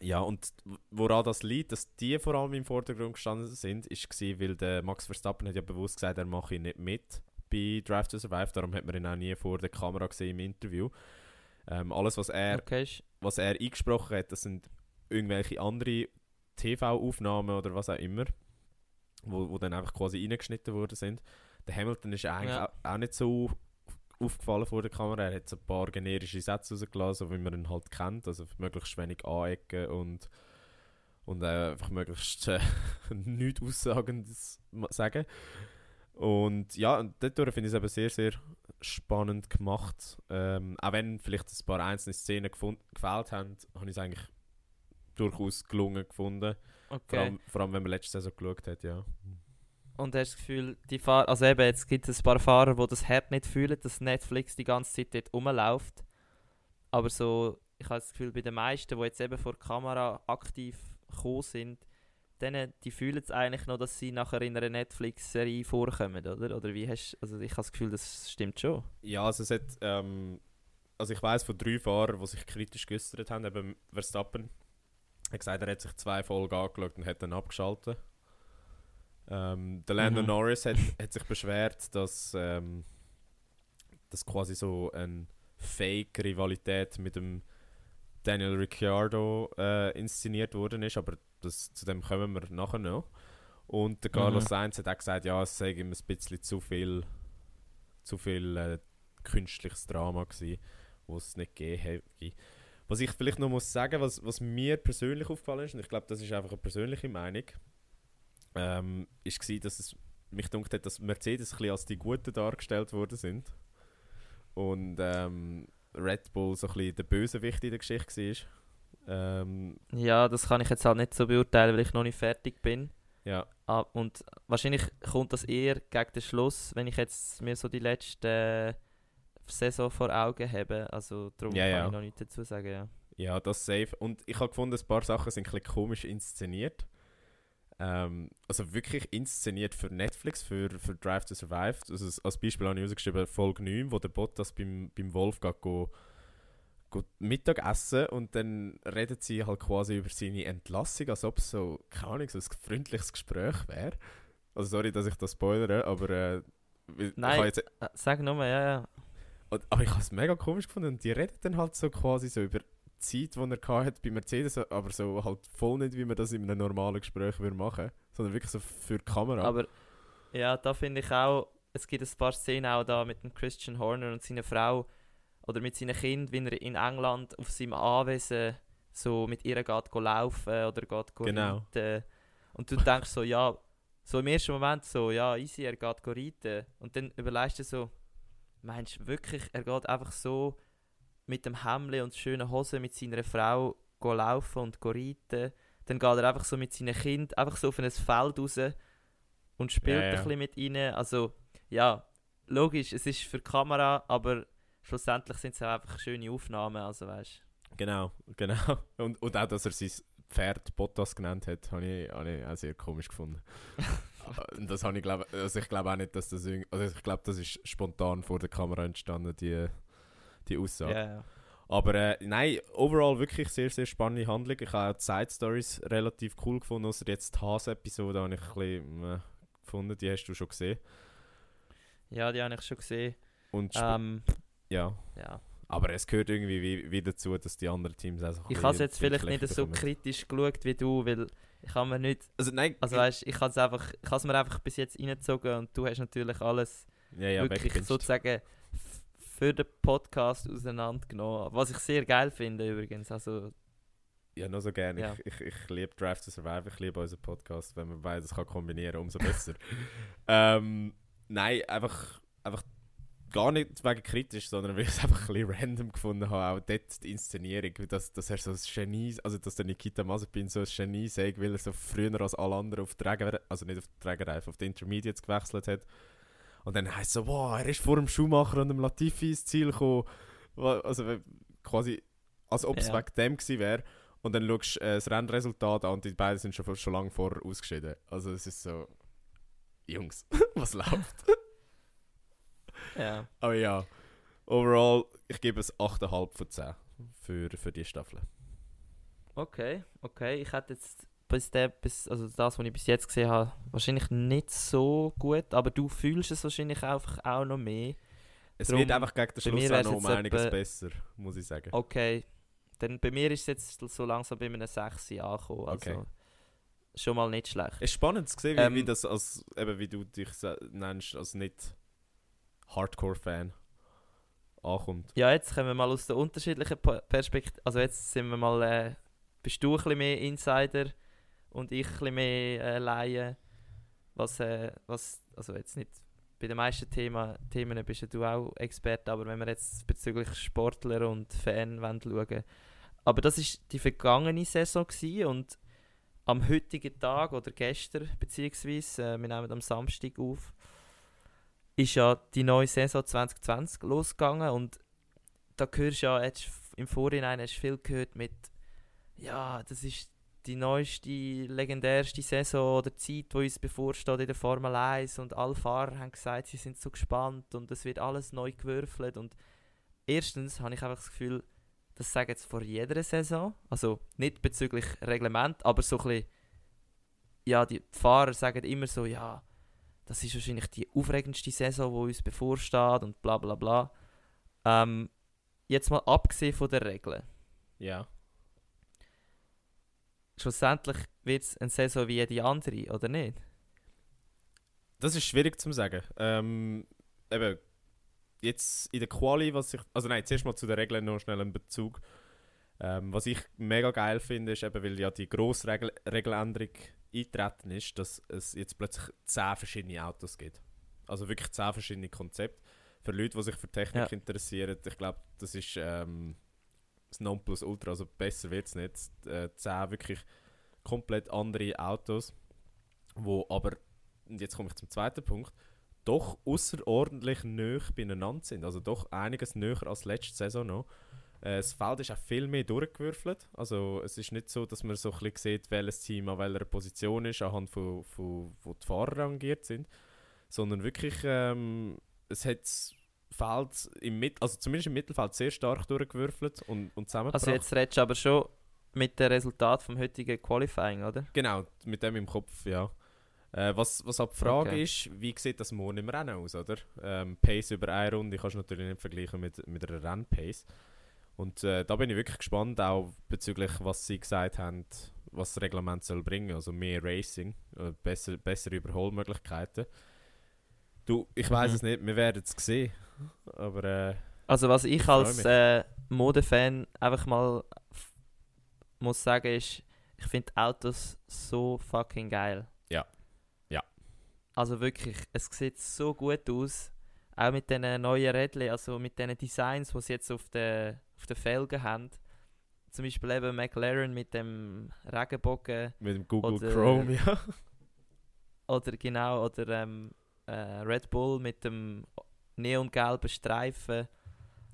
Ja, und woran das liegt, dass die vor allem im Vordergrund gestanden sind, ist gewesen, weil der Max Verstappen hat ja bewusst gesagt, er mache nicht mit bei Drive to Survive, darum hat man ihn auch nie vor der Kamera gesehen im Interview. Ähm, alles, was er, okay. was er eingesprochen hat, das sind irgendwelche andere TV-Aufnahmen oder was auch immer, wo, wo dann einfach quasi reingeschnitten worden sind. Der Hamilton ist eigentlich ja. auch, auch nicht so aufgefallen vor der Kamera. Er hat so ein paar generische Sätze rausgelassen, wie man ihn halt kennt. Also möglichst wenig anecken und, und äh, einfach möglichst äh, nichts Aussagendes sagen. Und ja, und dadurch finde ich es eben sehr, sehr spannend gemacht. Ähm, auch wenn vielleicht ein paar einzelne Szenen gefällt haben, habe ich es eigentlich durchaus gelungen gefunden. Okay. Vor, allem, vor allem, wenn man letzte Saison geschaut hat, ja. Und hast das Gefühl, die Fahrer, also eben, jetzt gibt es ein paar Fahrer, die das Herd nicht fühlen, dass Netflix die ganze Zeit dort rumläuft. Aber so, ich habe das Gefühl, bei den meisten, die jetzt eben vor der Kamera aktiv gekommen sind, denen, die fühlen es eigentlich noch, dass sie nachher in einer Netflix-Serie vorkommen, oder? Oder wie hast also ich habe das Gefühl, das stimmt schon. Ja, also es hat, ähm, also ich weiß von drei Fahrern, die sich kritisch geäußert haben, eben Verstappen, er hat gesagt, er hat sich zwei Folgen angeschaut und hat dann abgeschaltet. Ähm, der Lando mhm. Norris hat, hat sich beschwert, dass, ähm, dass quasi so eine Fake-Rivalität mit dem Daniel Ricciardo äh, inszeniert worden ist, aber das, zu dem kommen wir nachher noch. Und der Carlos mhm. Sainz hat auch gesagt, ja, es sei ihm ein bisschen zu viel, zu viel äh, künstliches Drama gewesen, was es nicht gegeben hätte. Was ich vielleicht noch muss sagen, was, was mir persönlich aufgefallen ist, und ich glaube, das ist einfach eine persönliche Meinung, ähm, ist war, dass es mich gedacht hat, dass Mercedes ein bisschen als die Guten dargestellt worden sind. Und ähm, Red Bull so ein bisschen der Bösewicht in der Geschichte war. Ähm, ja, das kann ich jetzt halt nicht so beurteilen, weil ich noch nicht fertig bin. Ja. Ah, und wahrscheinlich kommt das eher gegen den Schluss, wenn ich jetzt mir so die letzte Saison vor Augen habe. Also darum ja, kann ja. ich noch nichts dazu sagen. Ja. Ja, das safe. Und ich habe gefunden, ein paar Sachen sind ein bisschen komisch inszeniert. Ähm, also wirklich inszeniert für Netflix, für, für Drive to Survive. Also als- Beispiel habe ich rausgeschrieben, Folge 9, wo der Bottas beim, beim Wolf geht, go, go Mittag essen und dann redet sie halt quasi über seine Entlassung, als ob es so, keine Ahnung, so ein freundliches Gespräch wäre. Also sorry, dass ich das spoilere, aber äh, Nein. jetzt Äh, Sag nochmal, ja, ja. und, aber ich habe es mega komisch gefunden und die redet dann halt so quasi so über die Zeit, die er hat bei Mercedes, aber so halt voll nicht, wie man das in einem normalen Gespräch würde machen sondern wirklich so für die Kamera. Aber ja, da finde ich auch, es gibt ein paar Szenen auch da mit dem Christian Horner und seiner Frau oder mit seinem Kind, wie er in England auf seinem Anwesen so mit ihr geht laufen oder geht Genau. reiten. Und du denkst so, ja, so im ersten Moment so, ja, easy, er geht reiten. Und dann überlegst du so, meinst du wirklich, er geht einfach so mit dem Hemd und schönen Hosen mit seiner Frau laufen und reiten? Dann geht er einfach so mit seinem Kind einfach so auf ein Feld raus und spielt Ja, ja. ein bisschen mit ihnen. Also, ja, logisch, es ist für die Kamera, aber schlussendlich sind es auch einfach schöne Aufnahmen, also weißt Genau, genau. Und, und auch, dass er sein Pferd Bottas genannt hat, habe ich, habe ich auch sehr komisch gefunden. Und das habe ich glaube, also ich glaube auch nicht, dass das irgendwie, also ich glaube, das ist spontan vor der Kamera entstanden, die, die Aussage. ja. Aber äh, nein, overall wirklich sehr, sehr spannende Handlung. Ich habe auch die Side Stories relativ cool gefunden, außer jetzt die Hase-Episode habe ich ein bisschen äh, gefunden, die hast du schon gesehen. ja, die habe ich schon gesehen. Und Ähm, ja, ja. aber es gehört irgendwie wie, wie dazu, dass die anderen Teams auch so Ich habe es jetzt vielleicht nicht so bekommen. kritisch geschaut wie du, weil ich habe mir nicht, Also nein, also weißt, ich habe es einfach, ich habe es mir einfach bis jetzt reingezogen und du hast natürlich alles ja, ja, wirklich sozusagen für den Podcast auseinandergenommen. Was ich sehr geil finde übrigens, also Ja, nur so gerne. Ja. Ich, ich, ich liebe Drive to Survive, ich liebe unseren Podcast. Wenn man beides kann kombinieren umso besser. ähm, nein, einfach, einfach gar nicht wegen kritisch, sondern weil ich es einfach ein bisschen random gefunden habe. Auch dort die Inszenierung, dass, dass er so ein Genie, also dass der Nikita Mazepin so ein Genie sagt, weil er so früher als alle anderen auf die Träger, also nicht auf die Trägerreife, auf die Intermediates gewechselt hat. Und dann heisst es so, wow, er ist vor dem Schumacher und dem Latifi ins Ziel gekommen. Also quasi, als ob es Ja. wegen dem gewesen wäre. Und dann schaust du äh, das Rennresultat an und die beiden sind schon, schon lange vorher ausgeschieden. Also es ist so, Jungs, was läuft? Ja. Aber ja, overall, ich gebe es 8,5 von 10 für, für die Staffel. Okay, okay. Ich hätte jetzt bis, der, bis also das, was ich bis jetzt gesehen habe, wahrscheinlich nicht so gut, aber du fühlst es wahrscheinlich einfach auch noch mehr. Es Drum, wird einfach gegen den Schluss auch noch um einiges etwa- besser, muss ich sagen. Okay, dann bei mir ist es jetzt so langsam bei einem 6 angekommen, also Okay. schon mal nicht schlecht. Es ist spannend zu sehen, wie, Ähm, wie, das als, eben, wie du dich nennst, als nicht Hardcore-Fan ankommt. Ja, jetzt kommen wir mal aus der unterschiedlichen Perspektive. Also jetzt sind wir mal, äh, bist du ein bisschen mehr Insider und ich ein bisschen mehr äh, Laie. Was, äh, was, also jetzt nicht bei den meisten Thema, Themen bist du auch Experte, aber wenn wir jetzt bezüglich Sportler und Fan schauen. Aber das ist die vergangene Saison und am heutigen Tag oder gestern beziehungsweise, äh, wir nehmen am Samstag auf, ist ja die neue Saison 2020 losgegangen und da hörst du ja jetzt im Vorhinein hast viel gehört mit ja, das ist die neueste, legendärste Saison oder Zeit, die uns bevorsteht in der Formel 1 und alle Fahrer haben gesagt, sie sind so gespannt und es wird alles neu gewürfelt und erstens habe ich einfach das Gefühl, das sagen jetzt vor jeder Saison, also nicht bezüglich Reglement, aber so ein bisschen, ja, die Fahrer sagen immer so, ja, das ist wahrscheinlich die aufregendste Saison, die uns bevorsteht und bla bla bla. Ähm, jetzt mal abgesehen von den Regeln. Ja. Schlussendlich wird es eine Saison wie jede andere, oder nicht? Das ist schwierig zu sagen. Ähm, eben, jetzt in der Quali, was ich. Also nein, zuerst mal zu den Regeln noch schnell einen Bezug. Ähm, was ich mega geil finde, ist eben, weil ja die grosse Regel Regeländerung eintreten ist, dass es jetzt plötzlich 10 verschiedene Autos gibt. Also wirklich 10 verschiedene Konzepte. Für Leute, die sich für Technik Ja. interessieren, ich glaube, das ist ähm, das Nonplusultra, also besser wird es nicht. Äh, 10 wirklich komplett andere Autos, wo aber und jetzt komme ich zum zweiten Punkt, doch außerordentlich näher beieinander sind. Also doch einiges näher als letzte Saison noch. Äh, das Feld ist auch viel mehr durchgewürfelt. Also es ist nicht so, dass man so ein bisschen sieht, welches Team an welcher Position ist, anhand von, von wo die Fahrer rangiert sind. Sondern wirklich, ähm, es hat das Feld im Mit also zumindest im Mittelfeld sehr stark durchgewürfelt und, und zusammengebracht. Also jetzt redest du aber schon mit dem Resultat vom heutigen Qualifying, oder? Genau, mit dem im Kopf, ja. Äh, was, was auch die Frage Okay. ist, wie sieht das morgen im Rennen aus, oder? Ähm, Pace über eine Runde kannst du natürlich nicht vergleichen mit, mit einer Rennpace. Und äh, da bin ich wirklich gespannt, auch bezüglich, was sie gesagt haben, was das Reglement soll bringen. Also mehr Racing, äh, besser, bessere Überholmöglichkeiten. Du, ich weiß Mhm. es nicht, wir werden es sehen. Aber äh, Also was ich, Ich als äh, Modefan einfach mal muss sagen ist, ich finde Autos so fucking geil. Ja. Ja. Also wirklich, es sieht so gut aus. Auch mit diesen neuen Rädchen, also mit diesen Designs, die sie jetzt auf den, auf den Felgen haben. Zum Beispiel eben McLaren mit dem Regenbogen mit dem Google Oder- Chrome, ja. oder genau, oder ähm, äh, Red Bull mit dem neongelben Streifen.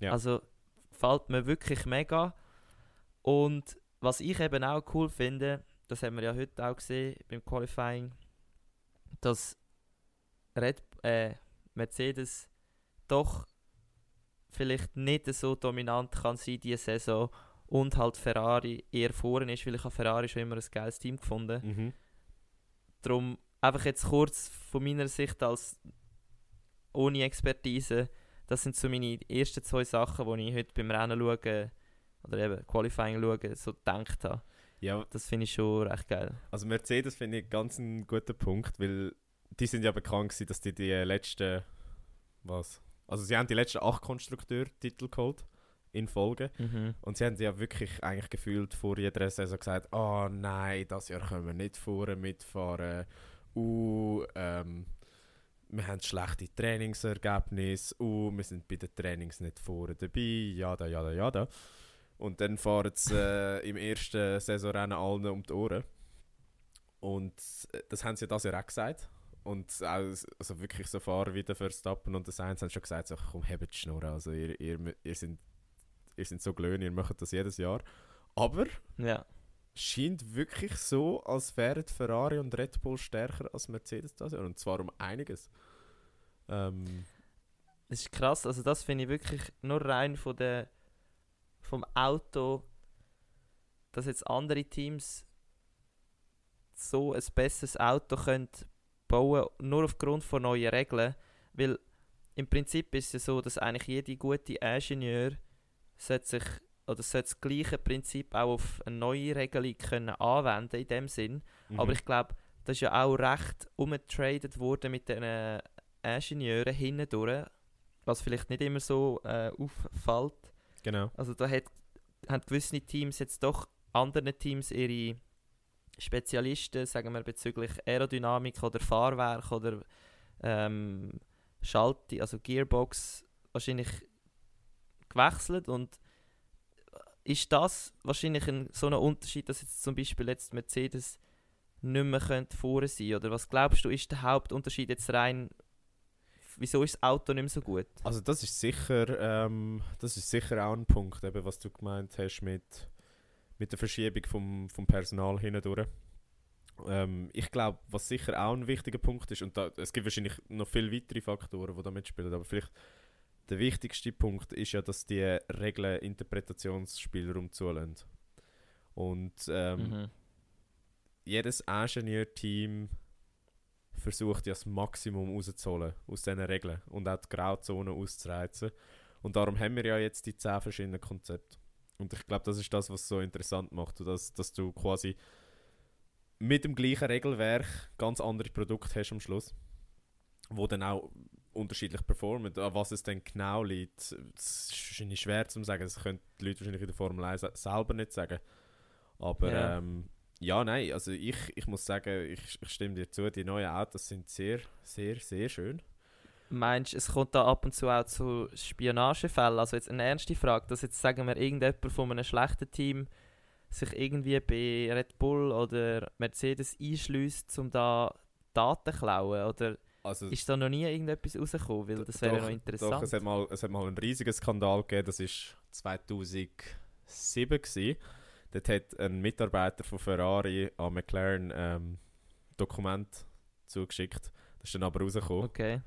Ja. Also gefällt mir wirklich mega. Und was ich eben auch cool finde, das haben wir ja heute auch gesehen beim Qualifying, dass Red, äh, Mercedes doch vielleicht nicht so dominant kann sein diese Saison und halt Ferrari eher vorne ist, weil ich habe Ferrari schon immer ein geiles Team gefunden. Mhm. Darum einfach jetzt kurz von meiner Sicht als ohne Expertise, das sind so meine ersten zwei Sachen, die ich heute beim Rennen schaue oder eben Qualifying schaue, so gedacht habe. Ja, Das finde ich schon recht geil. Also Mercedes finde ich ganz einen guten Punkt, weil die sind ja bekannt gewesen, dass die die letzten, was? Also sie haben die letzten acht Konstrukteurtitel geholt in Folge Mhm. und sie haben ja wirklich eigentlich gefühlt vor jeder Saison gesagt, oh nein, das Jahr können wir nicht vorne mitfahren, uh, ähm, wir haben schlechte Trainingsergebnisse, uh, wir sind bei den Trainings nicht vorne dabei, jada, jada, jada. Und dann fahren sie äh, im ersten Saisonrennen allen um die Ohren. Und äh, das haben sie das ja auch gesagt. Und auch, also wirklich so Fahrer wie der Verstappen und der Sainz haben schon gesagt, so, komm, hebt die Schnur. Also ihr, ihr, ihr, sind, ihr sind so glöhn, ihr macht das jedes Jahr. Aber Ja. scheint wirklich so, als wären Ferrari und Red Bull stärker als Mercedes das Jahr. Und zwar um einiges. Ähm, Das ist krass, also das finde ich wirklich nur rein von der, vom Auto, dass jetzt andere Teams so ein besseres Auto können bauen, nur aufgrund von neuen Regeln, weil im Prinzip ist es ja so, dass eigentlich jede gute Ingenieur sollte sich oder sollte das gleiche Prinzip auch auf eine neue Regelung können anwenden in dem Sinn. Aber mhm. ich glaube, das ist ja auch recht umgetradet worden mit den äh, Ingenieuren hindurch, was vielleicht nicht immer so äh, auffällt. Genau. Also da hat, haben gewisse Teams jetzt doch anderen Teams ihre Spezialisten, sagen wir bezüglich Aerodynamik oder Fahrwerk oder ähm, Schaltung, also Gearbox wahrscheinlich gewechselt und ist das wahrscheinlich ein, so ein Unterschied, dass jetzt zum Beispiel jetzt Mercedes nicht mehr könnte vorne sein oder was glaubst du ist der Hauptunterschied jetzt rein wieso ist das Auto nicht mehr so gut? Also das ist sicher, ähm, das ist sicher auch ein Punkt, eben, was du gemeint hast mit, mit der Verschiebung vom, vom Personal hindurch. Ähm, ich glaube, was sicher auch ein wichtiger Punkt ist, und da, es gibt wahrscheinlich noch viele weitere Faktoren, die da mitspielen, aber vielleicht der wichtigste Punkt ist ja, dass die Regeln Interpretationsspielraum zulassen. Und ähm, Mhm. jedes Ingenieurteam versucht ja das Maximum rauszuholen aus diesen Regeln und auch die Grauzonen auszureizen. Und darum haben wir ja jetzt die 10 verschiedenen Konzepte. Und ich glaube, das ist das, was es so interessant macht, dass, dass du quasi mit dem gleichen Regelwerk ganz andere Produkte hast am Schluss, wo dann auch unterschiedlich performen. An was es dann genau liegt, das ist wahrscheinlich schwer zu sagen. Das können die Leute wahrscheinlich in der Formel 1 selber nicht sagen. Aber Ja. ja, ähm, ja nein, also ich, ich muss sagen, ich, ich stimme dir zu, die neuen Autos sind sehr, sehr, sehr schön. Meinst du, es kommt da ab und zu auch zu Spionagefällen? Also jetzt eine ernste Frage, dass jetzt sagen wir irgendjemand von einem schlechten Team sich irgendwie bei Red Bull oder Mercedes einschließt, um da Daten zu klauen? Oder Also, ist da noch nie irgendetwas rausgekommen? Weil das wäre doch, noch Doch, interessant. es hat, mal, es hat mal einen riesigen Skandal gegeben, das ist 2007 gewesen. Dort hat ein Mitarbeiter von Ferrari an McLaren ähm, Dokument zugeschickt. Das ist dann aber rausgekommen. Okay.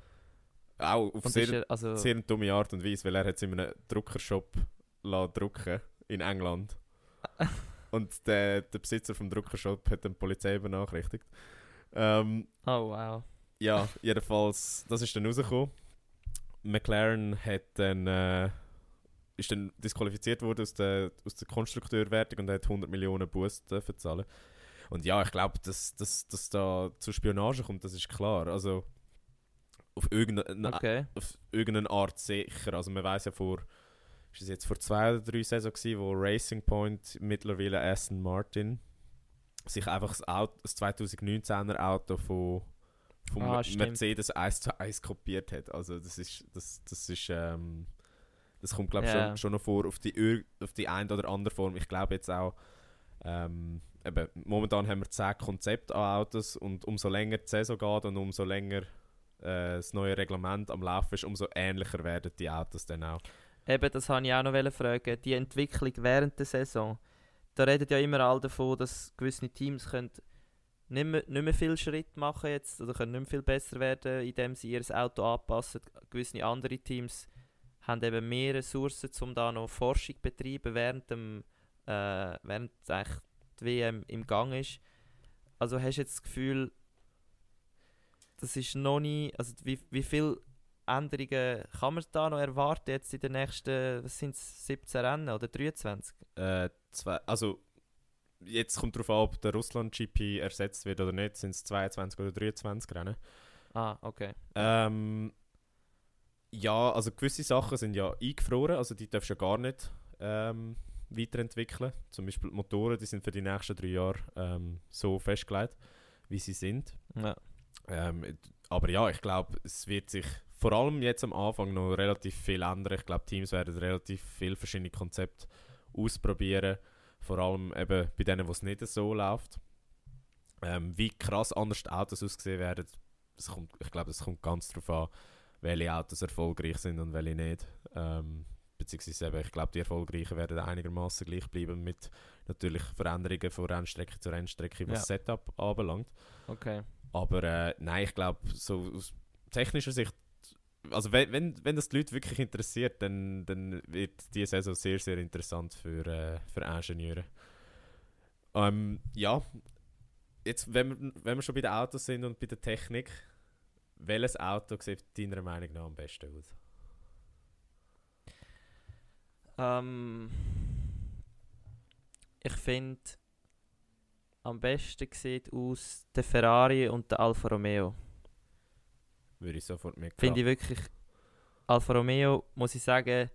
Auch auf sehr, er, also, sehr dumme Art und Weise, weil er hat es in einem Druckershop drucken in England. und der, der Besitzer vom Druckershop hat dann die Polizei benachrichtigt. Ähm, oh wow. ja, jedenfalls, das ist dann rausgekommen. McLaren hat dann, äh, ist dann disqualifiziert worden aus der, aus der Konstrukteurwertung und hat 100 Millionen Buß dürfen zahlen. Und ja, ich glaube, dass, dass, dass da zu Spionage kommt, das ist klar. Also auf irgendeine, Okay. auf irgendeine Art sicher. Also man weiß ja vor, ist es jetzt vor zwei oder drei Saison gewesen, wo Racing Point mittlerweile Aston Martin sich einfach das, Auto, das 2019er Auto von vom Ah. Mercedes 1 zu 1 kopiert hat. Also das ist, das, das ist, ähm, das kommt glaube ich Ja. schon, schon noch vor auf die, auf die eine oder andere Form. Ich glaube jetzt auch, ähm, eben, momentan haben wir 10 Konzepte an Autos und umso länger die Saison geht und umso länger äh, das neue Reglement am Laufen ist, umso ähnlicher werden die Autos dann auch. Eben, das wollte ich auch noch fragen. Die Entwicklung während der Saison. Da redet ja immer alle davon, dass gewisse Teams können nicht, mehr, nicht mehr viel Schritt machen jetzt oder können nicht mehr viel besser werden, indem sie ihr Auto anpassen. Gewisse andere Teams haben eben mehr Ressourcen, um da noch Forschung zu betreiben, während, dem, äh, während eigentlich die WM im Gang ist. Also hast du jetzt das Gefühl, das ist noch nie, also wie, wie viel Änderungen kann man da noch erwarten jetzt in den nächsten, was sind es, 17 Rennen oder 23? Äh, zwei, also jetzt kommt darauf an, ob der Russland-GP ersetzt wird oder nicht. Sind es 22 oder 23 Rennen? Ah, okay. Ähm, ja, also gewisse Sachen sind ja eingefroren, also die darfst du ja gar nicht ähm, weiterentwickeln. Zum Beispiel die Motoren, die sind für die nächsten drei Jahre ähm, so festgelegt, wie sie sind. Ja. Ähm, aber ja, ich glaube, es wird sich vor allem jetzt am Anfang noch relativ viel ändern. Ich glaube, Teams werden relativ viele verschiedene Konzepte ausprobieren. Vor allem eben bei denen, wo es nicht so läuft. Ähm, wie krass anders die Autos aussehen werden, das kommt, ich glaube, das kommt ganz darauf an, welche Autos erfolgreich sind und welche nicht. Ähm, beziehungsweise eben, ich glaube, die Erfolgreichen werden einigermaßen gleich bleiben mit natürlich Veränderungen von Rennstrecke zu Rennstrecke, was Ja. Setup anbelangt. Okay. Aber äh, nein, ich glaube, so aus technischer Sicht, also wenn, wenn, wenn das die Leute wirklich interessiert, dann, dann wird diese Saison sehr, sehr interessant für, äh, für Ingenieure. Ähm, ja, jetzt, wenn wir, wenn wir schon bei den Autos sind und bei der Technik, welches Auto sieht deiner Meinung nach am besten aus? Ähm, ich finde, am besten sieht aus der Ferrari und der Alfa Romeo. Würde ich sofort mitgehen. Finde ich wirklich, Alfa Romeo, muss ich sagen,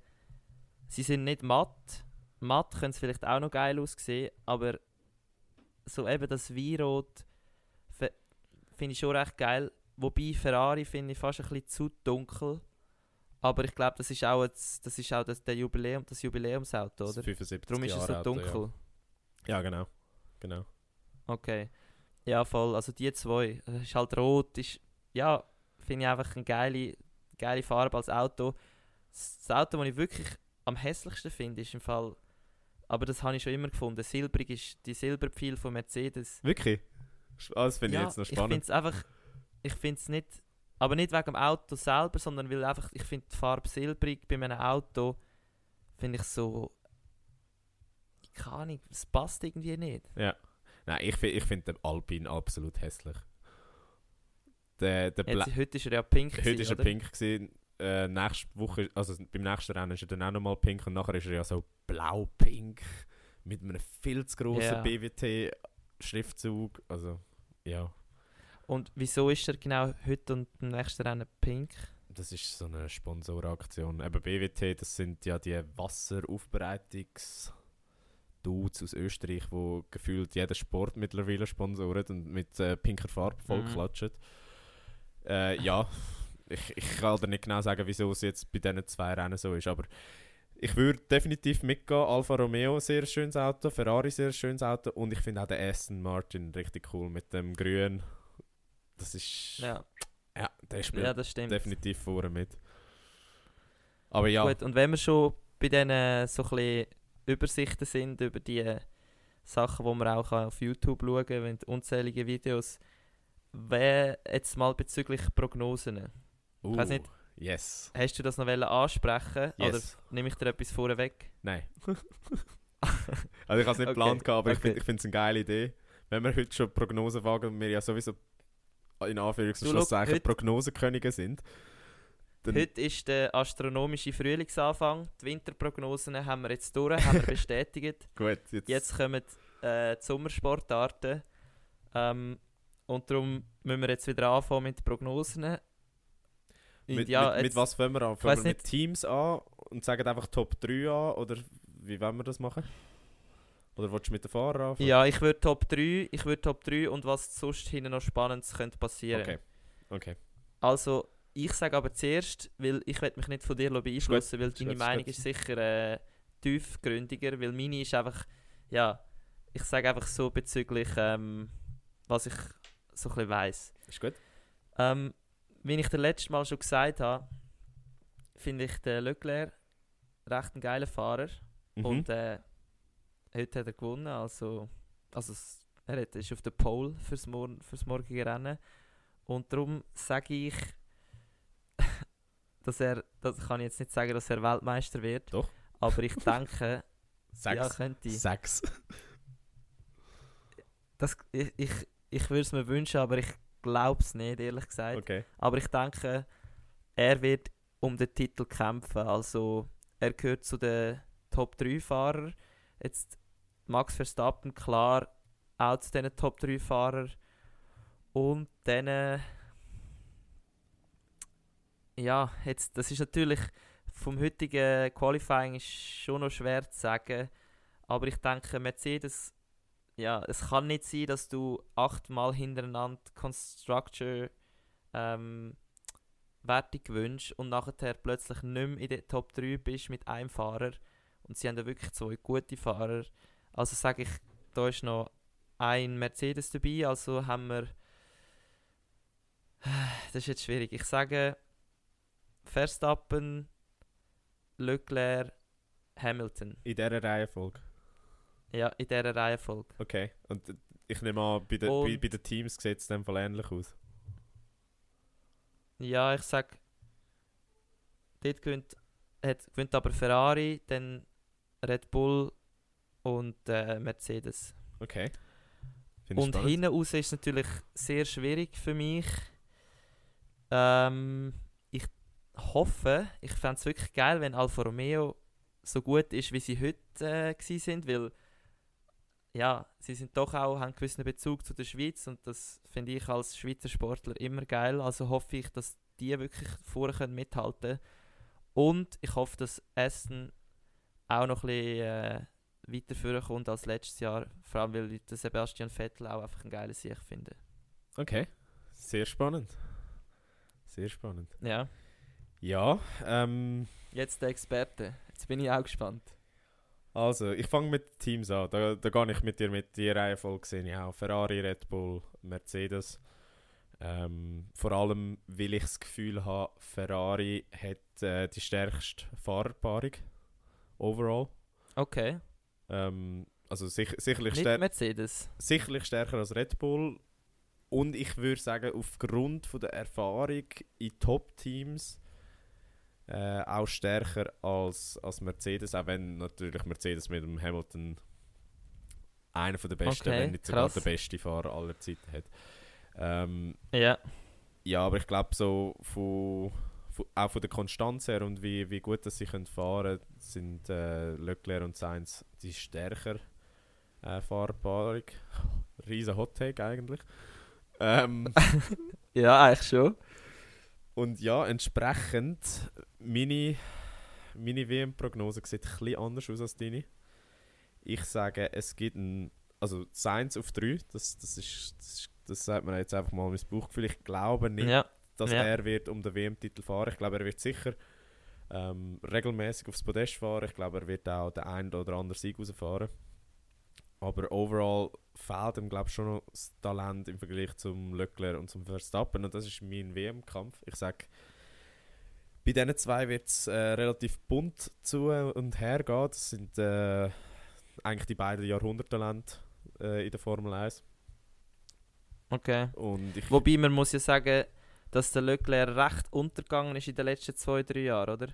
sie sind nicht matt. Matt können es vielleicht auch noch geil aussehen, aber so eben das Weinrot finde ich schon recht geil. Wobei Ferrari finde ich fast ein bisschen zu dunkel. Aber ich glaube, das ist auch, jetzt, das, ist auch das, der Jubiläum, das Jubiläumsauto, Das oder? 75 Darum ist es so dunkel. Ja. ja, genau. genau. Okay. Ja, voll. Also die zwei. Es ist halt rot. Ist, ja, finde ich einfach eine geile, geile Farbe als Auto. Das Auto, das ich wirklich am hässlichsten finde, ist im Fall. Aber das habe ich schon immer gefunden. Silbrig ist die Silberpfeil von Mercedes. Wirklich? Ah, Das finde ja, ich jetzt noch Ich spannend. finde es einfach. Ich finde es nicht. Aber nicht wegen dem Auto selber, sondern weil einfach. Ich finde die Farbe silbrig bei einem Auto. Finde ich so. Keine Ahnung, es passt irgendwie nicht. Ja. Nein, ich, ich finde den Alpine absolut hässlich. Der, der Jetzt, heute ist er ja pink. Heute gewesen, war er oder? pink. Gewesen. Äh, nächste Woche, also beim nächsten Rennen ist er dann auch nochmal pink und nachher ist er ja so blau-pink mit einem viel zu grossen Ja. BWT-Schriftzug. Also, ja, Und wieso ist er genau heute und im nächsten Rennen pink? das ist so eine Sponsoraktion. Eben BWT, das sind ja die Wasseraufbereitungs- Dudes aus Österreich, wo gefühlt jeden Sport mittlerweile sponsoren und mit äh, pinker Farbe vollklatschen. Äh, ja, ich, ich kann dir nicht genau sagen, wieso es jetzt bei diesen zwei Rennen so ist, aber ich würde definitiv mitgehen. Alfa Romeo, sehr schönes Auto, Ferrari, sehr schönes Auto und ich finde auch den Aston Martin richtig cool mit dem Grün. Das ist. Ja, Ja, der spielt ja das stimmt. definitiv vorne mit. Aber ja, Gut, und wenn wir schon bei diesen so ein bisschen Übersichten sind über die Sachen, die man auch auf YouTube schauen kann, wenn unzählige Videos. Wer jetzt mal bezüglich Prognosen. Uh, weiss nicht. Yes. Hast du das noch ansprechen Yes. oder nehme ich dir etwas vorweg? Nein. also ich habe es nicht Okay, geplant, gehabt, aber ich okay. finde ich finde es eine geile Idee. Wenn wir heute schon Prognosen wagen und wir ja sowieso in Anführungs- und Schlusszeichen Prognosenkönige sind. Heute ist der astronomische Frühlingsanfang. Die Winterprognosen haben wir jetzt durch, haben wir bestätigt. gut, jetzt, Jetzt kommen äh, die Sommersportarten. Ähm, und darum müssen wir jetzt wieder anfangen mit Prognosen. Und mit, ja, mit, mit was fangen wir an? Fangen wir mit nicht. Teams an und sagen einfach Top 3 an? Oder wie wollen wir das machen? Oder willst du mit den Fahrern anfangen? Ja, ich würde Top 3, ich würde Top 3 und was sonst hinten noch Spannendes könnte passieren. Okay. Okay. Also, ich sage aber zuerst, weil ich mich nicht von dir beeinflussen, weil deine Meinung ist sicher äh, tiefgründiger, weil meine ist einfach, ja, ich sage einfach so bezüglich, ähm, was ich so ein bisschen weiss. Ist gut? Ähm, wie ich das letzte Mal schon gesagt habe, finde ich den Leclerc recht ein geiler Fahrer. Mhm. Und äh, heute hat er gewonnen, also, also er ist auf der Pole fürs, Mor fürs morgige Rennen. Und darum sage ich, dass er, das kann ich jetzt nicht sagen, dass er Weltmeister wird. Doch. Aber ich denke, Sechs. ja, könnte. Sechs. Das, ich ich, ich würde es mir wünschen, aber ich glaube es nicht, ehrlich gesagt. Okay. Aber ich denke, er wird um den Titel kämpfen. Also er gehört zu den Top 3 Fahrern. Jetzt Max Verstappen, klar, auch zu diesen Top 3 Fahrern. Und dann. Ja, jetzt, das ist natürlich vom heutigen Qualifying ist schon noch schwer zu sagen. Aber ich denke, Mercedes, ja, es kann nicht sein, dass du achtmal hintereinander Constructor ähm, Wertung gewünscht und nachher plötzlich nicht mehr in der Top 3 bist mit einem Fahrer. Und sie haben ja wirklich zwei gute Fahrer. Also sage ich, da ist noch ein Mercedes dabei, also haben wir. Das ist jetzt schwierig. Ich sage Verstappen, Leclerc, Hamilton. In dieser Reihenfolge. Ja, in dieser Reihenfolge. Okay. Und ich nehme an, bei den, bei, bei den Teams sieht es dem Fall ähnlich aus. Ja, ich sag, dort gewinnt, hat, gewinnt aber Ferrari, dann Red Bull und äh, Mercedes. Okay. Finde ich Und hinten raus ist natürlich sehr schwierig für mich. Ähm, hoffe, ich fände es wirklich geil, wenn Alfa Romeo so gut ist, wie sie heute äh, sind, weil ja, sie sind doch auch, haben einen gewissen Bezug zu der Schweiz und das finde ich als Schweizer Sportler immer geil. Also hoffe ich, dass die wirklich vorne können mithalten Und ich hoffe, dass Aston auch noch ein bisschen äh, weiter vorkommt als letztes Jahr. Vor allem, weil ich Sebastian Vettel auch einfach ein geiler Sieg finde. Okay. Sehr spannend. Sehr spannend. Ja. Ja, ähm, Jetzt der Experte. Jetzt bin ich auch gespannt. also ich fange mit Teams an. Da, da gehe ich mit dir mit die Reihenfolge sehe ich auch. Ferrari, Red Bull, Mercedes. Ähm, vor allem, weil ich das Gefühl habe, Ferrari hat äh, die stärkste Fahrerpaarung overall. Okay. Ähm, also sich, sicherlich, stär Mercedes. sicherlich stärker als Red Bull. Und ich würde sagen, aufgrund von der Erfahrung in Top-Teams äh, auch stärker als, als Mercedes, auch wenn natürlich Mercedes mit dem Hamilton einer von der besten, Okay, wenn nicht sogar krass. der beste Fahrer aller Zeiten hat. Ähm, Ja. ja, aber ich glaube so von, von, auch von der Konstanz her und wie, wie gut dass sie können fahren sind äh, Leclerc und Sainz die stärker äh, Fahrerpaarung. Riesen Hot Take eigentlich. Ähm, Ja, eigentlich schon. und ja, entsprechend meine, meine WM-Prognose sieht bisschen anders aus als deine. Ich sage, es gibt ein, also Sainz auf 3, das, das, ist, das, ist, das sagt man jetzt einfach mal mein Bauchgefühl. Ich glaube nicht, Ja. dass Ja. er wird um den WM-Titel fahren. Ich glaube, er wird sicher ähm, regelmäßig aufs Podest fahren. Ich glaube, er wird auch den einen oder anderen Sieg rausfahren. Aber overall fehlt ihm, glaube ich, schon noch das Talent im Vergleich zum Leclerc und zum Verstappen. Und das ist mein WM-Kampf. Ich sage, Bei diesen zwei wird es äh, relativ bunt zu und her gehen. Das sind äh, eigentlich die beiden Jahrhunderttalente äh, in der Formel 1. Okay. Wobei man muss ja sagen, dass der Leclerc recht untergegangen ist in den letzten zwei, drei Jahren, oder?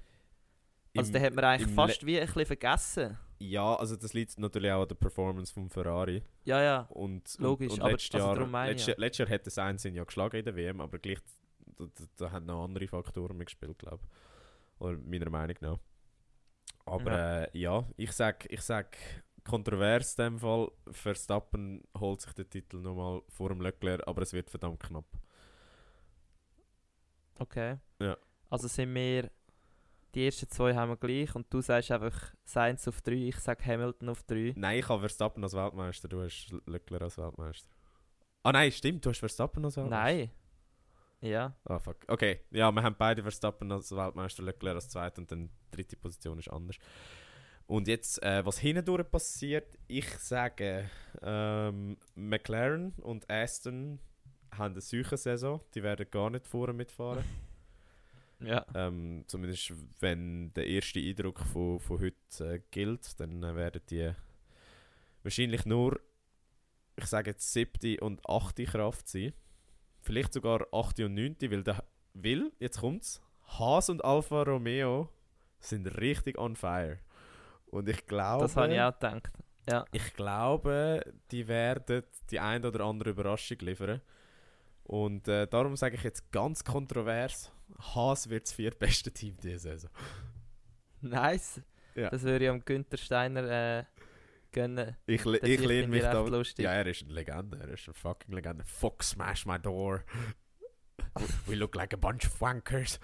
Also im- den hat man eigentlich fast wie ein bisschen vergessen. ja, also das liegt natürlich auch an der Performance von Ferrari. Ja, ja. Und, Logisch, und, und aber- letztes, also Jahr, letztes, ja. Letztes Jahr hat das Einzelne ja geschlagen in der WM, aber gleich da, da, haben noch andere Faktoren mitgespielt, glaube ich. Oder meiner Meinung nach. Aber Ja. äh, ja, ich sag, ich sag kontrovers in dem Fall, Verstappen holt sich den Titel nochmal vor dem Leclerc, aber es wird verdammt knapp. Okay. Ja. Also sind wir. Die ersten zwei haben wir gleich und du sagst einfach Sainz auf 3, ich sage Hamilton auf 3. Nein, ich habe Verstappen als Weltmeister, du hast Leclerc als Weltmeister. Ah nein, stimmt, du hast Verstappen als Weltmeister. Nein. Ja. Ah, fuck. Okay, ja, wir haben beide Verstappen als Weltmeister, Leclerc als Zweiter und dann die dritte Position ist anders. Und jetzt, äh, was hindurch passiert, ich sage, ähm, McLaren und Aston haben eine solche Saison, die werden gar nicht vorne mitfahren. Ja. ähm, zumindest wenn der erste Eindruck von, von heute äh, gilt, dann äh, werden die wahrscheinlich nur, ich sage jetzt siebte und achte Kraft sein. Vielleicht sogar achte und neunte, weil, der, weil jetzt kommt's, Haas und Alfa Romeo sind richtig on fire. Und ich glaube, Das habe ich auch gedacht. Ja. ich glaube, die werden die ein oder andere Überraschung liefern. Und äh, darum sage ich jetzt ganz kontrovers, Haas wird das viertbeste Team diese Saison. Nice. Ja. Das würde ich am Günther Steiner äh, gönnen. Ich, ich ich lehne mich da... lustig. Ja, er ist eine Legende, er ist eine fucking Legende. Fuck, smash my door. We look like a bunch of wankers.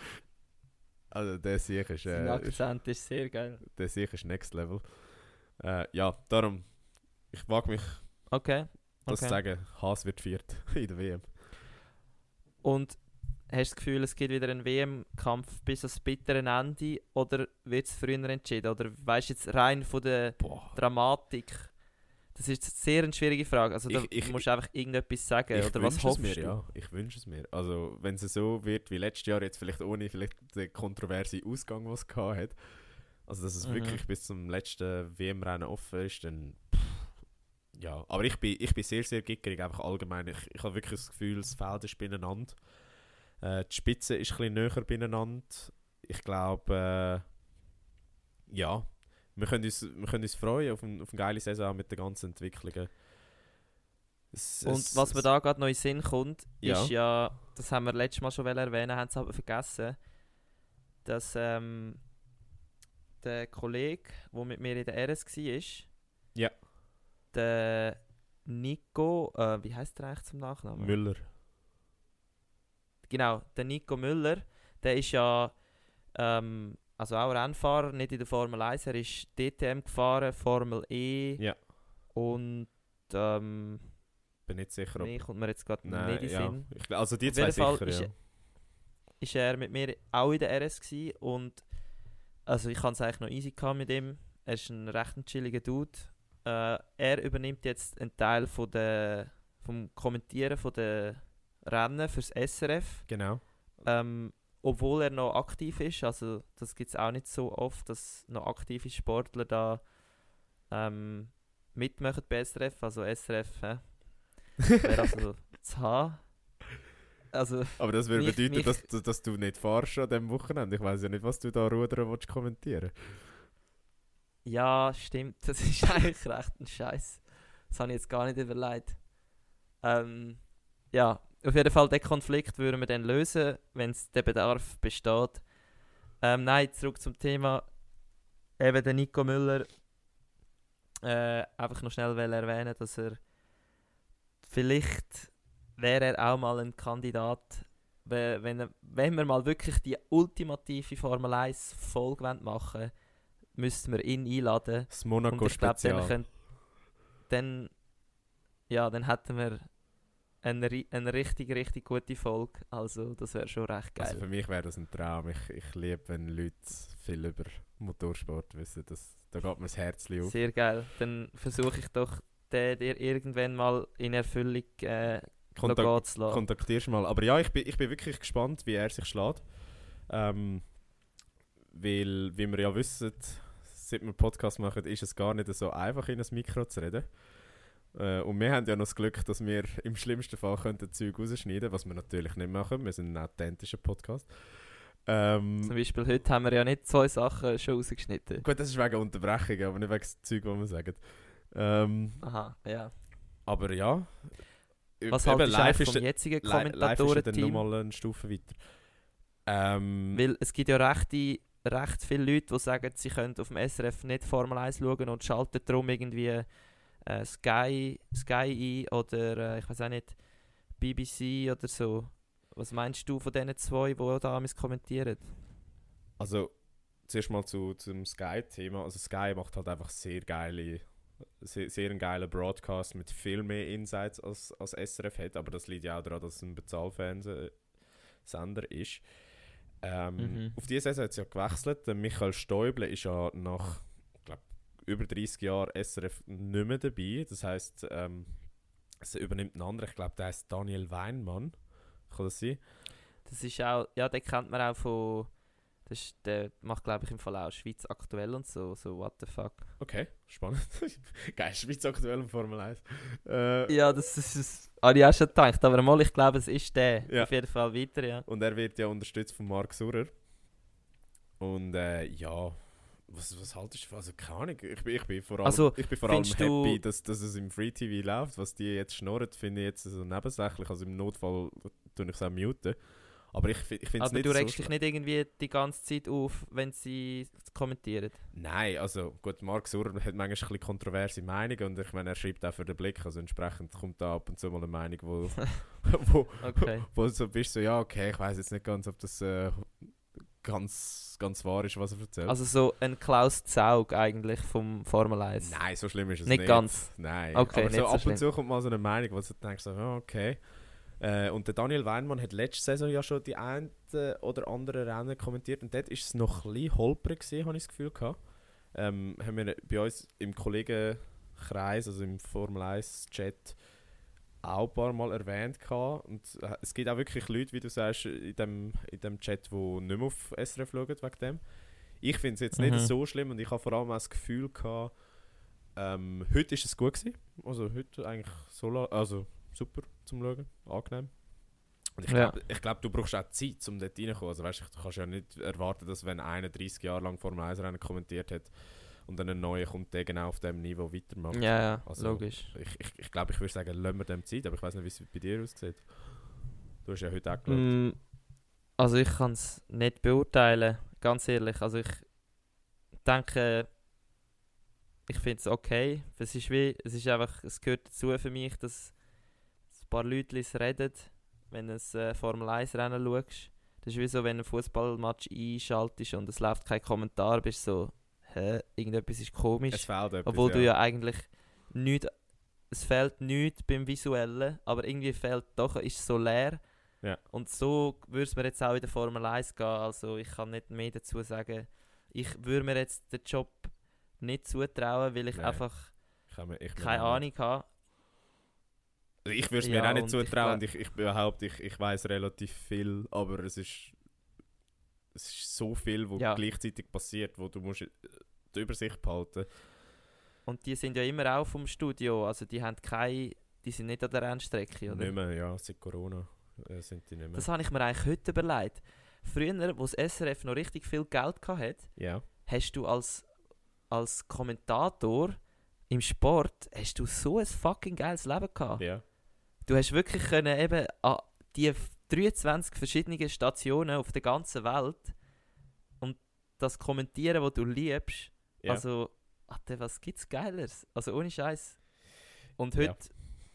Also der Sieg ist, äh, ist, Akzent ist sehr geil. der Sieg ist next level. Äh, ja, darum, ich wage mich Okay. das zu okay. sagen, Haas wird viert in der WM. Und hast du das Gefühl, es gibt wieder einen WM-Kampf bis ans bittere Ende oder wird es früher entschieden? Oder weißt du jetzt rein von der Boah. Dramatik? Das ist eine sehr schwierige Frage. Also da Ich- ich- musst du einfach irgendetwas sagen. Ich oder was wünsche es hoffst mir, du? ja. Ich wünsche es mir. Also, wenn es so wird wie letztes Jahr, jetzt vielleicht ohne vielleicht den kontroversen Ausgang, was es gehabt hat, also dass es Mhm. wirklich bis zum letzten WM-Rennen offen ist, dann pff, ja. Aber ich bin, ich bin sehr, sehr gickerig, einfach allgemein. Ich, ich habe wirklich das Gefühl, das Feld ist beieinander. Äh, die Spitze ist ein bisschen näher beieinander. Ich glaube, äh, ja, wir können, uns, wir können uns freuen auf, ein, auf eine geile Saison mit den ganzen Entwicklungen. Es- Und es- was mir da gerade noch in den Sinn kommt, Ja. ist ja, das haben wir letztes Mal schon erwähnen, haben es aber vergessen, dass ähm, der Kollege, der mit mir in der RS war, Ja. der Nico, äh, wie heißt der eigentlich zum Nachnamen? Müller. Genau, der Nico Müller, der ist ja ähm, also auch Rennfahrer, nicht in der Formel 1, er ist DTM gefahren, Formel E Ja. und ähm, Bin nicht sicher, ob. nee, kommt mir jetzt gerade nicht in den ja. Sinn. Ich, also die Auf zwei Fall sicher, ist ja. ist er mit mir auch in der RS gsi und also ich hatte es eigentlich noch easy gehabt mit ihm. Er ist ein recht chilliger Dude. Äh, er übernimmt jetzt einen Teil von der, vom Kommentieren von der Rennen fürs SRF, Genau. ähm, obwohl er noch aktiv ist. Also das gibt es auch nicht so oft, dass noch aktive Sportler da ähm, mitmachen bei SRF. Also SRF hä? wäre also zu haben. Also Aber das würde Mich- bedeuten, mich- dass, du- dass du nicht fahrst an diesem Wochenende. Ich weiß ja nicht, was du da rudern willst kommentieren. Ja, stimmt. Das ist eigentlich recht ein Scheiß. Das habe ich jetzt gar nicht überlegt. Ähm, ja, auf jeden Fall, den Konflikt würden wir dann lösen, wenn es der Bedarf besteht. Ähm, nein, zurück zum Thema. Eben der Nico Müller. Äh, einfach noch schnell will erwähnen, dass er vielleicht wäre er auch mal ein Kandidat, we- wenn, er, wenn wir mal wirklich die ultimative Formel 1 Folge machen wollen, müssten wir ihn einladen. Das dann, Monaco-Spezial. könnt, dann, ja, dann hätten wir eine, eine richtig, richtig gute Folge. Also, das wäre schon recht geil. Also für mich wäre das ein Traum. Ich, ich liebe, wenn Leute viel über Motorsport wissen. Das, da geht mir das Herz auf. Sehr geil. Dann versuche ich doch, den dir irgendwann mal in Erfüllung äh, Kontak zu lassen. kontaktierst mal. Aber ja, ich bin, ich bin wirklich gespannt, wie er sich schlägt. Ähm, weil, wie wir ja wissen, seit wir Podcast machen, ist es gar nicht so einfach, in ein Mikro zu reden. Äh, und wir haben ja noch das Glück, dass wir im schlimmsten Fall könnten Zeug rausschneiden was wir natürlich nicht machen. Wir sind ein authentischer Podcast. Ähm, Zum Beispiel heute haben wir ja nicht zwei Sachen schon rausgeschnitten. gut, das ist wegen Unterbrechungen, aber nicht wegen Zeug, was wir sagen. Ähm, Aha, ja. aber ja. Was haltest du live ist vom der- jetzigen li- live ist dann Kommentatorenteam? nochmal eine Stufe weiter. Ähm, Weil es gibt ja recht, recht viele Leute, die sagen, sie können auf dem SRF nicht Formel 1 schauen und schalten darum irgendwie äh, Sky, Sky ein oder äh, ich weiß auch nicht, BBC oder so. Was meinst du von diesen zwei, die da kommentieren? Also, zuerst mal zu, zum Sky-Thema. Also, Sky macht halt einfach sehr geile, sehr, sehr einen geilen Broadcast mit viel mehr Insights als, als SRF hat. Aber das liegt ja auch daran, dass es ein Bezahlfernsehsender ist. Ähm, Mhm. Auf diese Saison hat es ja gewechselt. Der Michael Stäuble ist ja nach über 30 Jahren SRF nicht mehr dabei. Das heisst, ähm, es übernimmt ein anderer. Ich glaube, der heißt Daniel Weinmann. Kann das sein? Das ist auch, ja, den kennt man auch von, das ist, der macht glaube ich im Fall auch Schweiz aktuell und so, so what the fuck. Okay, spannend. Geil, Schweiz aktuell im Formel 1. Äh, Ja, das ist, das habe ich auch schon gedacht, aber mal, ich glaube, es ist der. Ja. Auf jeden Fall weiter, ja. Und er wird ja unterstützt von Mark Surer. Und äh, ja, was, was haltest du von? Also keine Ahnung, ich bin, ich bin vor allem, Also, ich bin vor allem happy, dass, dass es im Free TV läuft. Was die jetzt schnurren, finde ich jetzt so nebensächlich. Also im Notfall tue ich es auch muten. Aber ich, ich finde es Aber nicht du so regst dich schlimm. nicht irgendwie die ganze Zeit auf, wenn sie kommentieren. Nein, also gut, Mark Surer hat manchmal ein bisschen kontroverse Meinungen und ich meine, er schreibt auch für den Blick, also entsprechend kommt da ab und zu mal eine Meinung, wo, wo, Okay. wo du so bist, so, ja, okay, ich weiß jetzt nicht ganz, ob das äh, ganz, ganz wahr ist, was er erzählt. Also so ein Klaus Zaug eigentlich vom Formel 1. Nein, so schlimm ist es Nicht nicht. ganz. Nein. Okay, aber so so ab schlimm. und zu kommt mal so eine Meinung, wo du denkst, so, okay. Äh, und der Daniel Weinmann hat letzte Saison ja schon die ein oder andere Rennen kommentiert und dort ist es noch ein bisschen holprig gewesen, habe ich das Gefühl gehabt. Ähm, haben wir bei uns im Kollegenkreis, also im Formel 1 Chat, auch ein paar Mal erwähnt gehabt. Und äh, es gibt auch wirklich Leute, wie du sagst, in dem, in dem Chat, die nicht mehr auf SRF schauen wegen dem. Ich finde es jetzt nicht Mhm. so schlimm und ich habe vor allem auch das Gefühl gehabt, ähm, heute ist es gut gewesen. Also heute eigentlich so, also super zum Schauen, angenehm. Und ich glaube, glaub, du brauchst auch Zeit, um dort reinzukommen. Also weißt, du kannst ja nicht erwarten, dass wenn einer 30 Jahre lang Formel 1 Rennen kommentiert hat und dann ein neuer kommt, der genau auf dem Niveau weitermacht. Ja, ja, Also, logisch. Ich, ich, ich glaube, ich würde sagen, lassen wir dem Zeit, aber ich weiß nicht, wie es bei dir aussieht. Du hast ja heute auch geschaut. Mm, also ich kann es nicht beurteilen, ganz ehrlich. Also ich denke, ich finde es okay. Es ist wie, es ist einfach, es gehört dazu für mich, dass ein paar Leute reden, wenn du ein äh, Formel 1 Rennen schaust. Das ist wie so, wenn ein Fußballmatch einschaltest und es läuft kein Kommentar, bist du so, hä, irgendetwas ist komisch. Es fehlt etwas, Obwohl du ja eigentlich nicht, es fehlt nichts beim Visuellen, aber irgendwie fehlt doch, ist so leer. Ja. Und so würde es mir jetzt auch in der Formel 1 gehen. Also ich kann nicht mehr dazu sagen. Ich würde mir jetzt den Job nicht zutrauen, weil ich Nein, einfach Ich mir- ich keine. Ahnung habe. Also ich würde es mir Ja, auch nicht zutrauen und ich, ich behaupte, ich, ich weiß relativ viel, aber es ist, es ist so viel, was Ja. gleichzeitig passiert, wo du musst die Übersicht behalten Und die sind ja immer auch vom Studio. Also die haben keine, die sind nicht an der Rennstrecke, oder? Nicht mehr, ja, seit Corona äh, sind die nicht mehr. Das habe ich mir eigentlich heute überlegt. Früher, wo das SRF noch richtig viel Geld hatte, ja, hast du als, als Kommentator im Sport hast du so ein fucking geiles Leben gehabt. ja. Du hast wirklich können eben an die 23 verschiedenen Stationen auf der ganzen Welt und das kommentieren, was du liebst. Ja. Also, Alter, was gibt's Geileres? Also ohne Scheiß. Und Ja. heute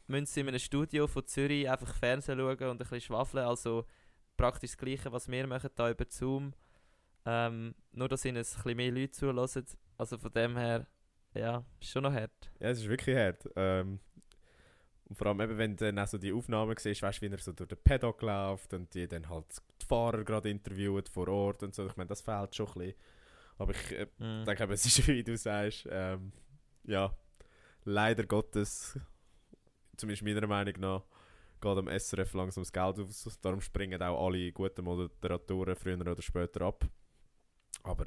müssen sie in einem Studio von Zürich einfach Fernsehen schauen und ein bisschen schwafeln. Also praktisch das Gleiche, was wir machen da über Zoom. Ähm, nur, dass ihnen ein bisschen mehr Leute zulassen. Also von dem her, ja, ist schon noch hart. ja, es ist wirklich hart. Ähm, und vor allem eben, wenn du dann auch so die Aufnahmen siehst, weißt du, wie er so durch den Paddock läuft und die dann halt die Fahrer gerade interviewt vor Ort und so. Ich meine, das fehlt schon ein bisschen. Aber ich äh, Mhm. denke, eben, es ist wie du sagst, ähm, ja, leider Gottes, zumindest meiner Meinung nach, geht am SRF langsam das Geld aus. Darum springen auch alle guten Moderatoren früher oder später ab. Aber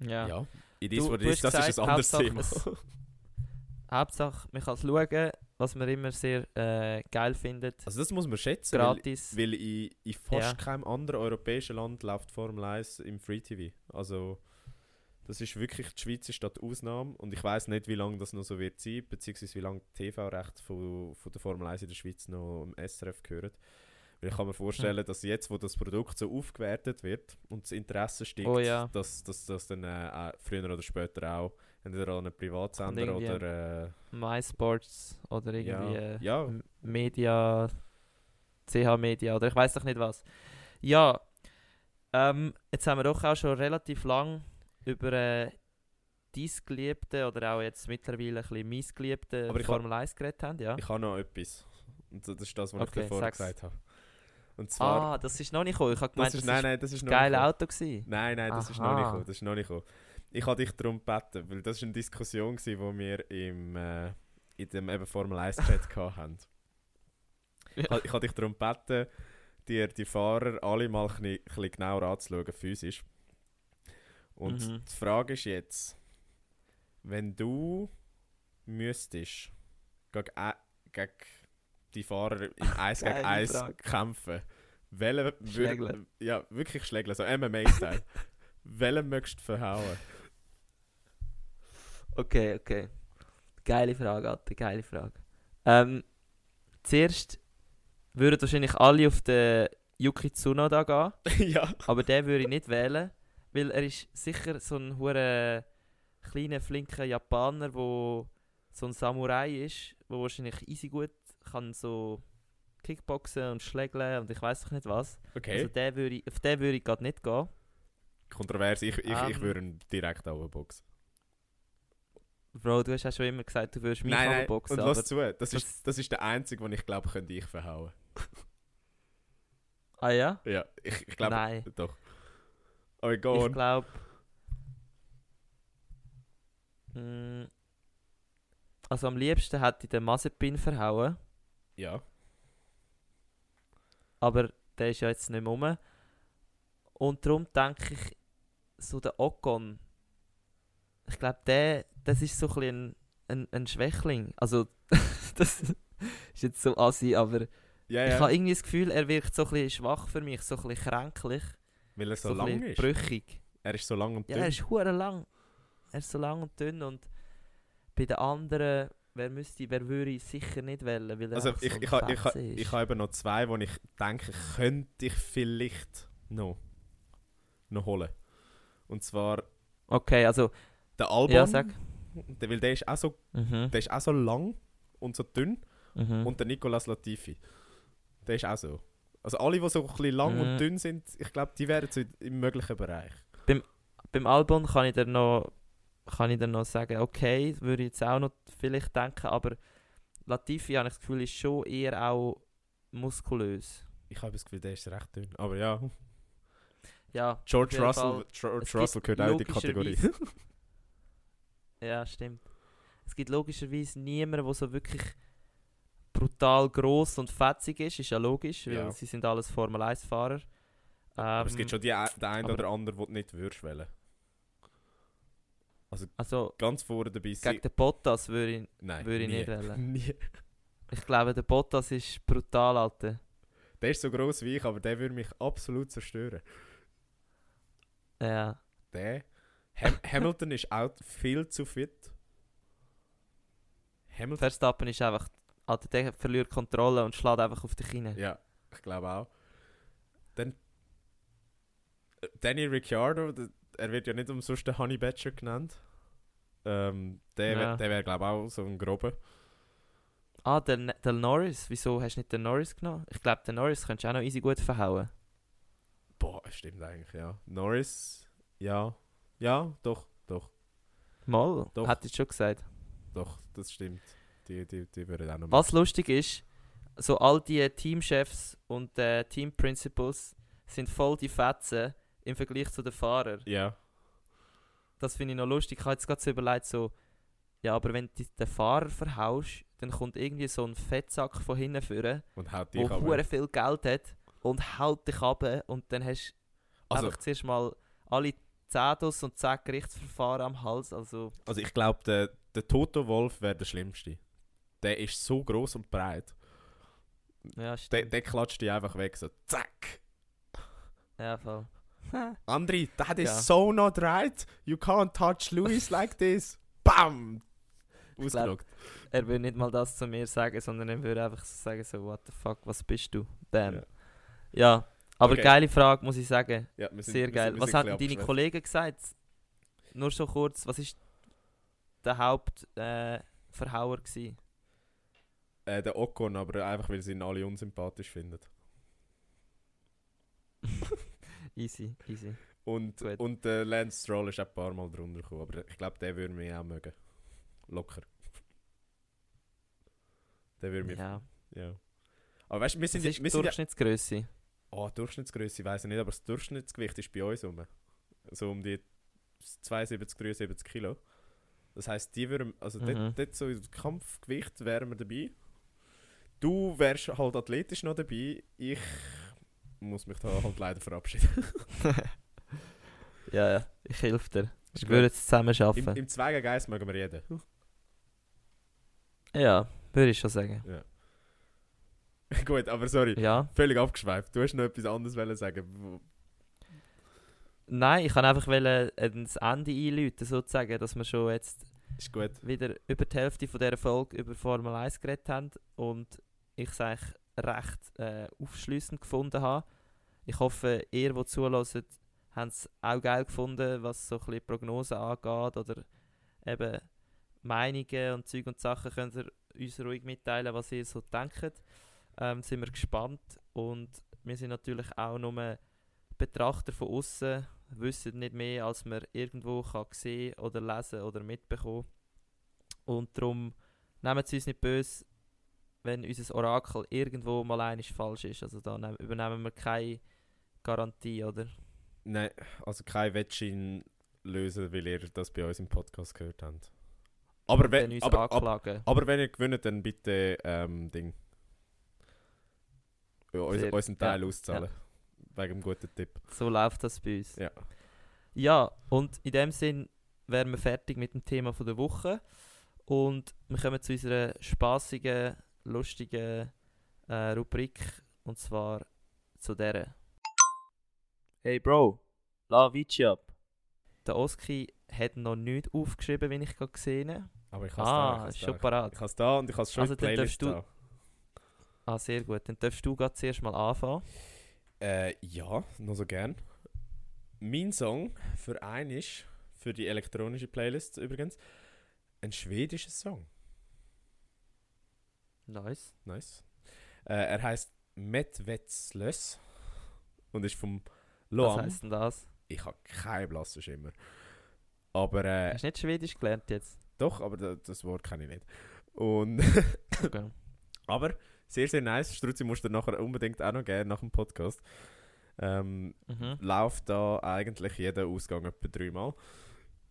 Ja. ja, it Du- Das ist ein gesagt, anderes Hauptsache Thema. Hauptsache, man kann es schauen, was man immer sehr äh, geil findet. Also das muss man schätzen, weil, Gratis. weil in, in fast Ja. keinem anderen europäischen Land läuft Formel 1 im Free TV. Also das ist wirklich, die Schweiz ist da die Ausnahme und ich weiß nicht, wie lange das noch so wird sein, beziehungsweise wie lange die TV-Rechte von, von der Formel 1 in der Schweiz noch im SRF gehören. Weil ich kann mir vorstellen, dass jetzt, wo das Produkt so aufgewertet wird und das Interesse steigt, Oh ja. dass, dass das dann äh, auch früher oder später auch entweder an einen Privatsender oder äh, MySports oder irgendwie ja, äh, ja, M- Media, CH Media oder ich weiß doch nicht was. Ja, ähm, jetzt haben wir doch auch schon relativ lang über äh, dein Geliebte oder auch jetzt mittlerweile ein bisschen mein Geliebte Aber Formel 1 geredet haben, ja. Ich habe noch etwas. Und das ist das, was Okay, ich dir vorher gesagt habe. Und zwar. Ah, das ist noch nicht gekommen. Ich habe gemeint, das das, ist, nein, ist nein, das ist ein noch nicht gekommen. Auto gewesen. Nein, nein, das ist noch nicht gekommen. Das ist noch nicht gekommen. Ich habe dich darum gebeten, weil das war eine Diskussion, die wir im, äh, in dem eben Formel 1 Chat hatten. Ich, ha- ich habe dich darum gebeten, dir die Fahrer alle mal ein bisschen genauer anzuschauen, physisch. Und Mhm. die Frage ist jetzt, wenn du müsstest gegen, gegen die Fahrer im 1 gegen Geile 1 Frage. kämpfen, welchen würd- ja, wirklich schlägeln, so MMA-Style. welchen möchtest du verhauen? Okay, okay. Geile Frage, Atte, geile Frage. Ähm, zuerst würden wahrscheinlich alle auf den Yuki Tsunoda gehen, ja. aber den würde ich nicht wählen, weil er ist sicher so ein hure kleiner, flinker Japaner, wo so ein Samurai ist, wo wahrscheinlich easy gut kann so Kickboxen und schlägeln und ich weiß doch nicht was. Okay. Also der würde auf den würde ich gerade nicht gehen. Kontrovers, ich, ich, ich Ähm. würde ihn direkt boxen. Bro, du hast ja schon immer gesagt, du würdest mich Nein, nein, boxen, und lass zu, das das- ist, das ist der einzige, den ich glaube, könnte ich verhauen. ah ja? Ja, ich, ich glaube, doch. Aber go Ich on. glaube. mm, Also am liebsten hätte ich den Mazepin verhauen, Ja. aber der ist ja jetzt nicht mehr rum. Und darum denke ich, so der Ocon, ich glaube, der, das ist so ein, bisschen ein, ein, Schwächling. Also, das ist jetzt so assi, aber Ja, ich ja. habe irgendwie das Gefühl, er wirkt so ein bisschen schwach für mich, so ein bisschen kränklich, Weil er so, so, lang ist. brüchig. Er ist so lang und Ja, dünn. er ist hure lang. Er ist so lang und dünn und bei den anderen, wer müsste, wer würde ich sicher nicht wählen, weil er also ich, so ich, ha- ich, ha- ich habe eben noch zwei, wo ich denke, könnte ich vielleicht noch, noch holen. Und zwar Okay, also, der Albon. ja, sag. Der, weil der ist, auch so, Mhm. der ist auch so lang und so dünn. Mhm. Und der Nicolas Latifi. Der ist auch so. Also alle, die so ein bisschen lang Mhm. und dünn sind, ich glaube, die wären so im möglichen Bereich. Beim Albon kann ich dir noch, kann ich dir noch sagen, okay, würde ich jetzt auch noch vielleicht denken, aber Latifi, habe ich das Gefühl, ist schon eher auch muskulös. Ich habe das Gefühl, der ist recht dünn. Aber ja, Ja, George Russell, George Russell gehört auch in die Kategorie. Ja, stimmt. Es gibt logischerweise niemanden, der so wirklich brutal gross und fetzig ist. Ist ja logisch, weil Ja. sie sind alles Formel 1-Fahrer. aber es Ähm, gibt schon die, ein- den einen oder anderen, den du nicht würdest wählen. Also Ganz vorne dabei gegen sein. den Bottas würde ich, Nein, würde ich nie. nicht wählen. Nie. Ich glaube, der Bottas ist brutal, Alter. Der ist so gross wie ich, aber der würde mich absolut zerstören. Ja. Der. Ham Hamilton ist auch viel zu fit. Hamilton. Verstappen ist einfach. Alter, der verliert Kontrolle und schlägt einfach auf dich rein. Ja, ich glaube auch. Dann. äh, Danny Ricciardo, er wird ja nicht umsonst der Honey Badger genannt. Ähm, der Ja. wär- wäre, glaube ich, auch so ein grober. Ah, der, Ne- der Norris. Wieso hast du nicht den Norris genommen? Ich glaube, den Norris könntest du auch noch easy gut verhauen. Boah, stimmt eigentlich, ja. Norris, ja. Ja, doch, doch, Mal, Doch. hätte ich schon gesagt. doch, das stimmt. Die, die, die würden auch noch Was lustig ist, so all die Teamchefs und äh, Team Principals sind voll die Fetzen im Vergleich zu den Fahrern. Ja, Das finde ich noch lustig. Ich habe jetzt gerade so überlegt, so, ja, aber wenn du den Fahrer verhaust, dann kommt irgendwie so ein Fettsack von hinten führen, der hure viel Geld hat und haut dich ab und dann hast du Also, einfach zuerst mal alle 10 und 10 Gerichtsverfahren am Hals. Also, Also ich glaube, der, der Toto Wolf wäre der schlimmste. Der ist so groß und breit. ja, Der, der klatscht die einfach weg, so zack. Ja, voll. Andri, that is Ja. so not right. You can't touch Louis like this. Bam! Ausgelockt. Er würde nicht mal das zu mir sagen, sondern er würde einfach so sagen, so, what the fuck, was bist du? Bam. Ja. Ja, aber Okay. geile Frage, muss ich sagen. Ja, wir sind- Sehr wir geil. sind- wir was sind ein haben deine. Kollegen gesagt? Nur so kurz, was ist der Hauptverhauer äh, Verhauer gewesen? Äh, der Ocon, aber einfach weil sie ihn alle unsympathisch finden. Easy, easy. Und, Gut. und der Lance Stroll ist auch ein paar Mal drunter gekommen, aber ich glaube, der würde mich auch mögen. Locker. Der würde mich. Ja. Ja. Aber weißt du, wir sind, ist ja, die wir sind ja. Durchschnittsgröße? Oh, Durchschnittsgröße weiß ich nicht, aber das Durchschnittsgewicht ist bei uns um. So um die 72, 73 Kilo. Das heisst, die würden, also Mhm. dort, dort so im Kampfgewicht wären wir dabei. Du wärst halt athletisch noch dabei. Ich muss mich da halt leider verabschieden. ja, ja, ich helfe dir. Ist Wir gut. würden es zusammen Im, schaffen. Im Zweigengeist mögen wir reden. Ja, würde ich schon sagen. Ja. Gut, aber sorry. Ja. Völlig abgeschweift. Du hast noch etwas anderes wollen sagen. Nein, ich kann einfach wollen, äh, das Ende einläuten, sozusagen, dass wir schon jetzt Ist gut. wieder über die Hälfte von dieser Folge über Formel 1 geredet haben und ich es eigentlich recht äh, aufschließend gefunden habe. Ich hoffe, ihr, die zuhört, habt es auch geil gefunden, was so ein bisschen Prognosen angeht oder eben Meinungen und Zeug und Sachen könnt ihr uns ruhig mitteilen, was ihr so denkt. Ähm, sind wir gespannt und wir sind natürlich auch nur Betrachter von außen, wissen nicht mehr, als man irgendwo kann sehen oder lesen oder mitbekommen. Und darum nehmt es uns nicht böse, wenn unser Orakel irgendwo mal einiges falsch ist. Also da nehm, übernehmen wir keine Garantie, oder? Nein, also kein Wettschein lösen, weil ihr das bei uns im Podcast gehört habt. Aber Wenn aber, aber, aber wenn ihr gewinnt, dann bitte ähm, Ding. Ja, uns, Sehr- unseren Teil ja, auszahlen. Wegen einem guten Tipp. So läuft das bei uns. Ja. Ja, und in dem Sinn wären wir fertig mit dem Thema von der Woche. Und wir kommen zu unserer spaßigen, lustigen äh, Rubrik. Und zwar zu der. Hey Bro, la Vici ab. Der Oski hat noch nichts aufgeschrieben, wenn ich gerade gesehen habe. Aber ich habe Ah, da. schon Ich, parat. ich habe es da und ich habe es schon Also in Playlist darfst da. Ah, sehr gut. Dann darfst du gerade zuerst mal anfangen. Äh, ja, noch so gern. Mein Song für einen ist, für die elektronische Playlist übrigens, ein schwedischer Song. Nice. Nice. Äh, er heißt Metvetslös und ist vom Was Loam. heisst denn das? Ich habe keinen blassen Schimmer. Aber äh, Hast du nicht Schwedisch gelernt jetzt? doch, aber da, das Wort kenne ich nicht. Und Okay. aber sehr, sehr nice. Struzzi musst du nachher unbedingt auch noch geben nach dem Podcast. Ähm, Mhm. läuft da eigentlich jeder Ausgang etwa dreimal.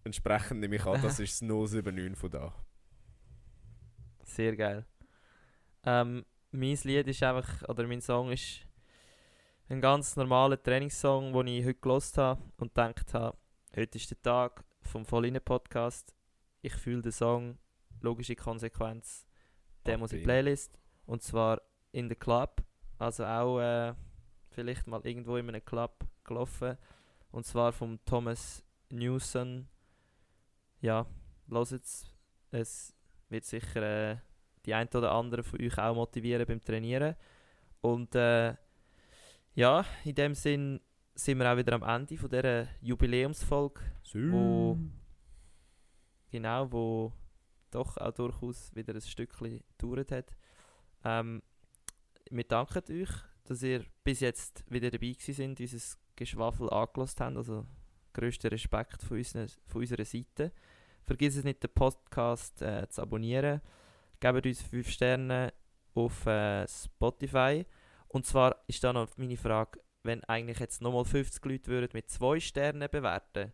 Entsprechend nehme ich an, das ist das 079 von da. Sehr geil. Ähm, mein Lied ist einfach, oder mein Song ist ein ganz normaler Trainingssong, den ich heute gelost habe und gedacht habe, heute ist der Tag vom Volline Podcast. Ich fühle den Song, logische Konsequenz, der muss in die. Playlist. Und zwar in the Club. Also auch äh, vielleicht mal irgendwo in einem Club gelaufen. Und zwar vom Thomas Newson. Ja, los jetzt. Es wird sicher äh, die ein oder andere von euch auch motivieren beim Trainieren. Und äh, ja, in dem Sinn sind wir auch wieder am Ende von dieser Jubiläumsfolge, wo genau, wo doch auch durchaus wieder ein Stückchen gedauert hat. Ähm, wir danken euch, dass ihr bis jetzt wieder dabei gewesen sind, unser Geschwafel angelost habt. Also grössten Respekt von, unseren, von unserer Seite. Vergiss es nicht, den Podcast äh, zu abonnieren. Gebt uns 5 Sterne auf äh, Spotify. Und zwar ist da noch meine Frage, wenn eigentlich jetzt nochmal 50 Leute würden mit 2 Sternen bewerten,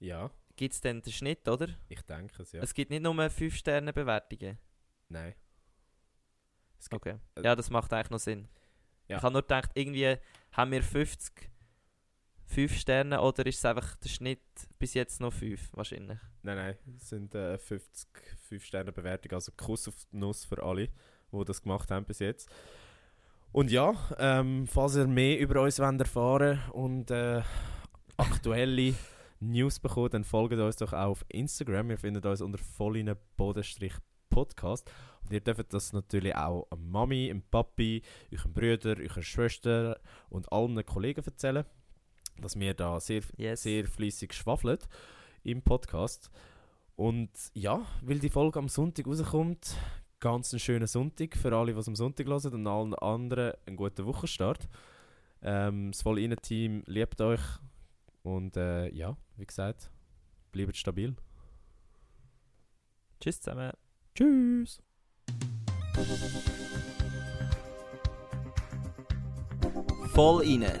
Ja, gibt es dann den Schnitt, oder? ich denke es, ja. Es gibt nicht nur 5 Sterne Bewertungen. Nein. Es gibt, Okay. äh, Ja, das macht eigentlich noch Sinn. Ja. Ich habe nur gedacht, irgendwie haben wir 50, 5 Sterne oder ist es einfach der Schnitt bis jetzt noch 5 wahrscheinlich? Nein, nein, es sind äh, 50 5-Sterne-Bewertungen, also Kuss auf die Nuss für alle, die das gemacht haben bis jetzt. Und ja, ähm, falls ihr mehr über uns wollt erfahren und äh, aktuelle News bekommt, dann folgt uns doch auch auf Instagram. Ihr findet uns unter vollinen Podcast. Und ihr dürft das natürlich auch an Mami, dem Papi, euren Brüdern, eurer Schwester und allen Kollegen erzählen, dass wir da sehr, Yes. sehr fließig schwafeln im Podcast. Und ja, weil die Folge am Sonntag rauskommt, ganz einen schönen Sonntag für alle, die es am Sonntag hören und allen anderen einen guten Wochenstart. Ähm, das voll team liebt euch und äh, ja, wie gesagt, bleibt stabil. Tschüss zusammen. Tschüss! Voll inne,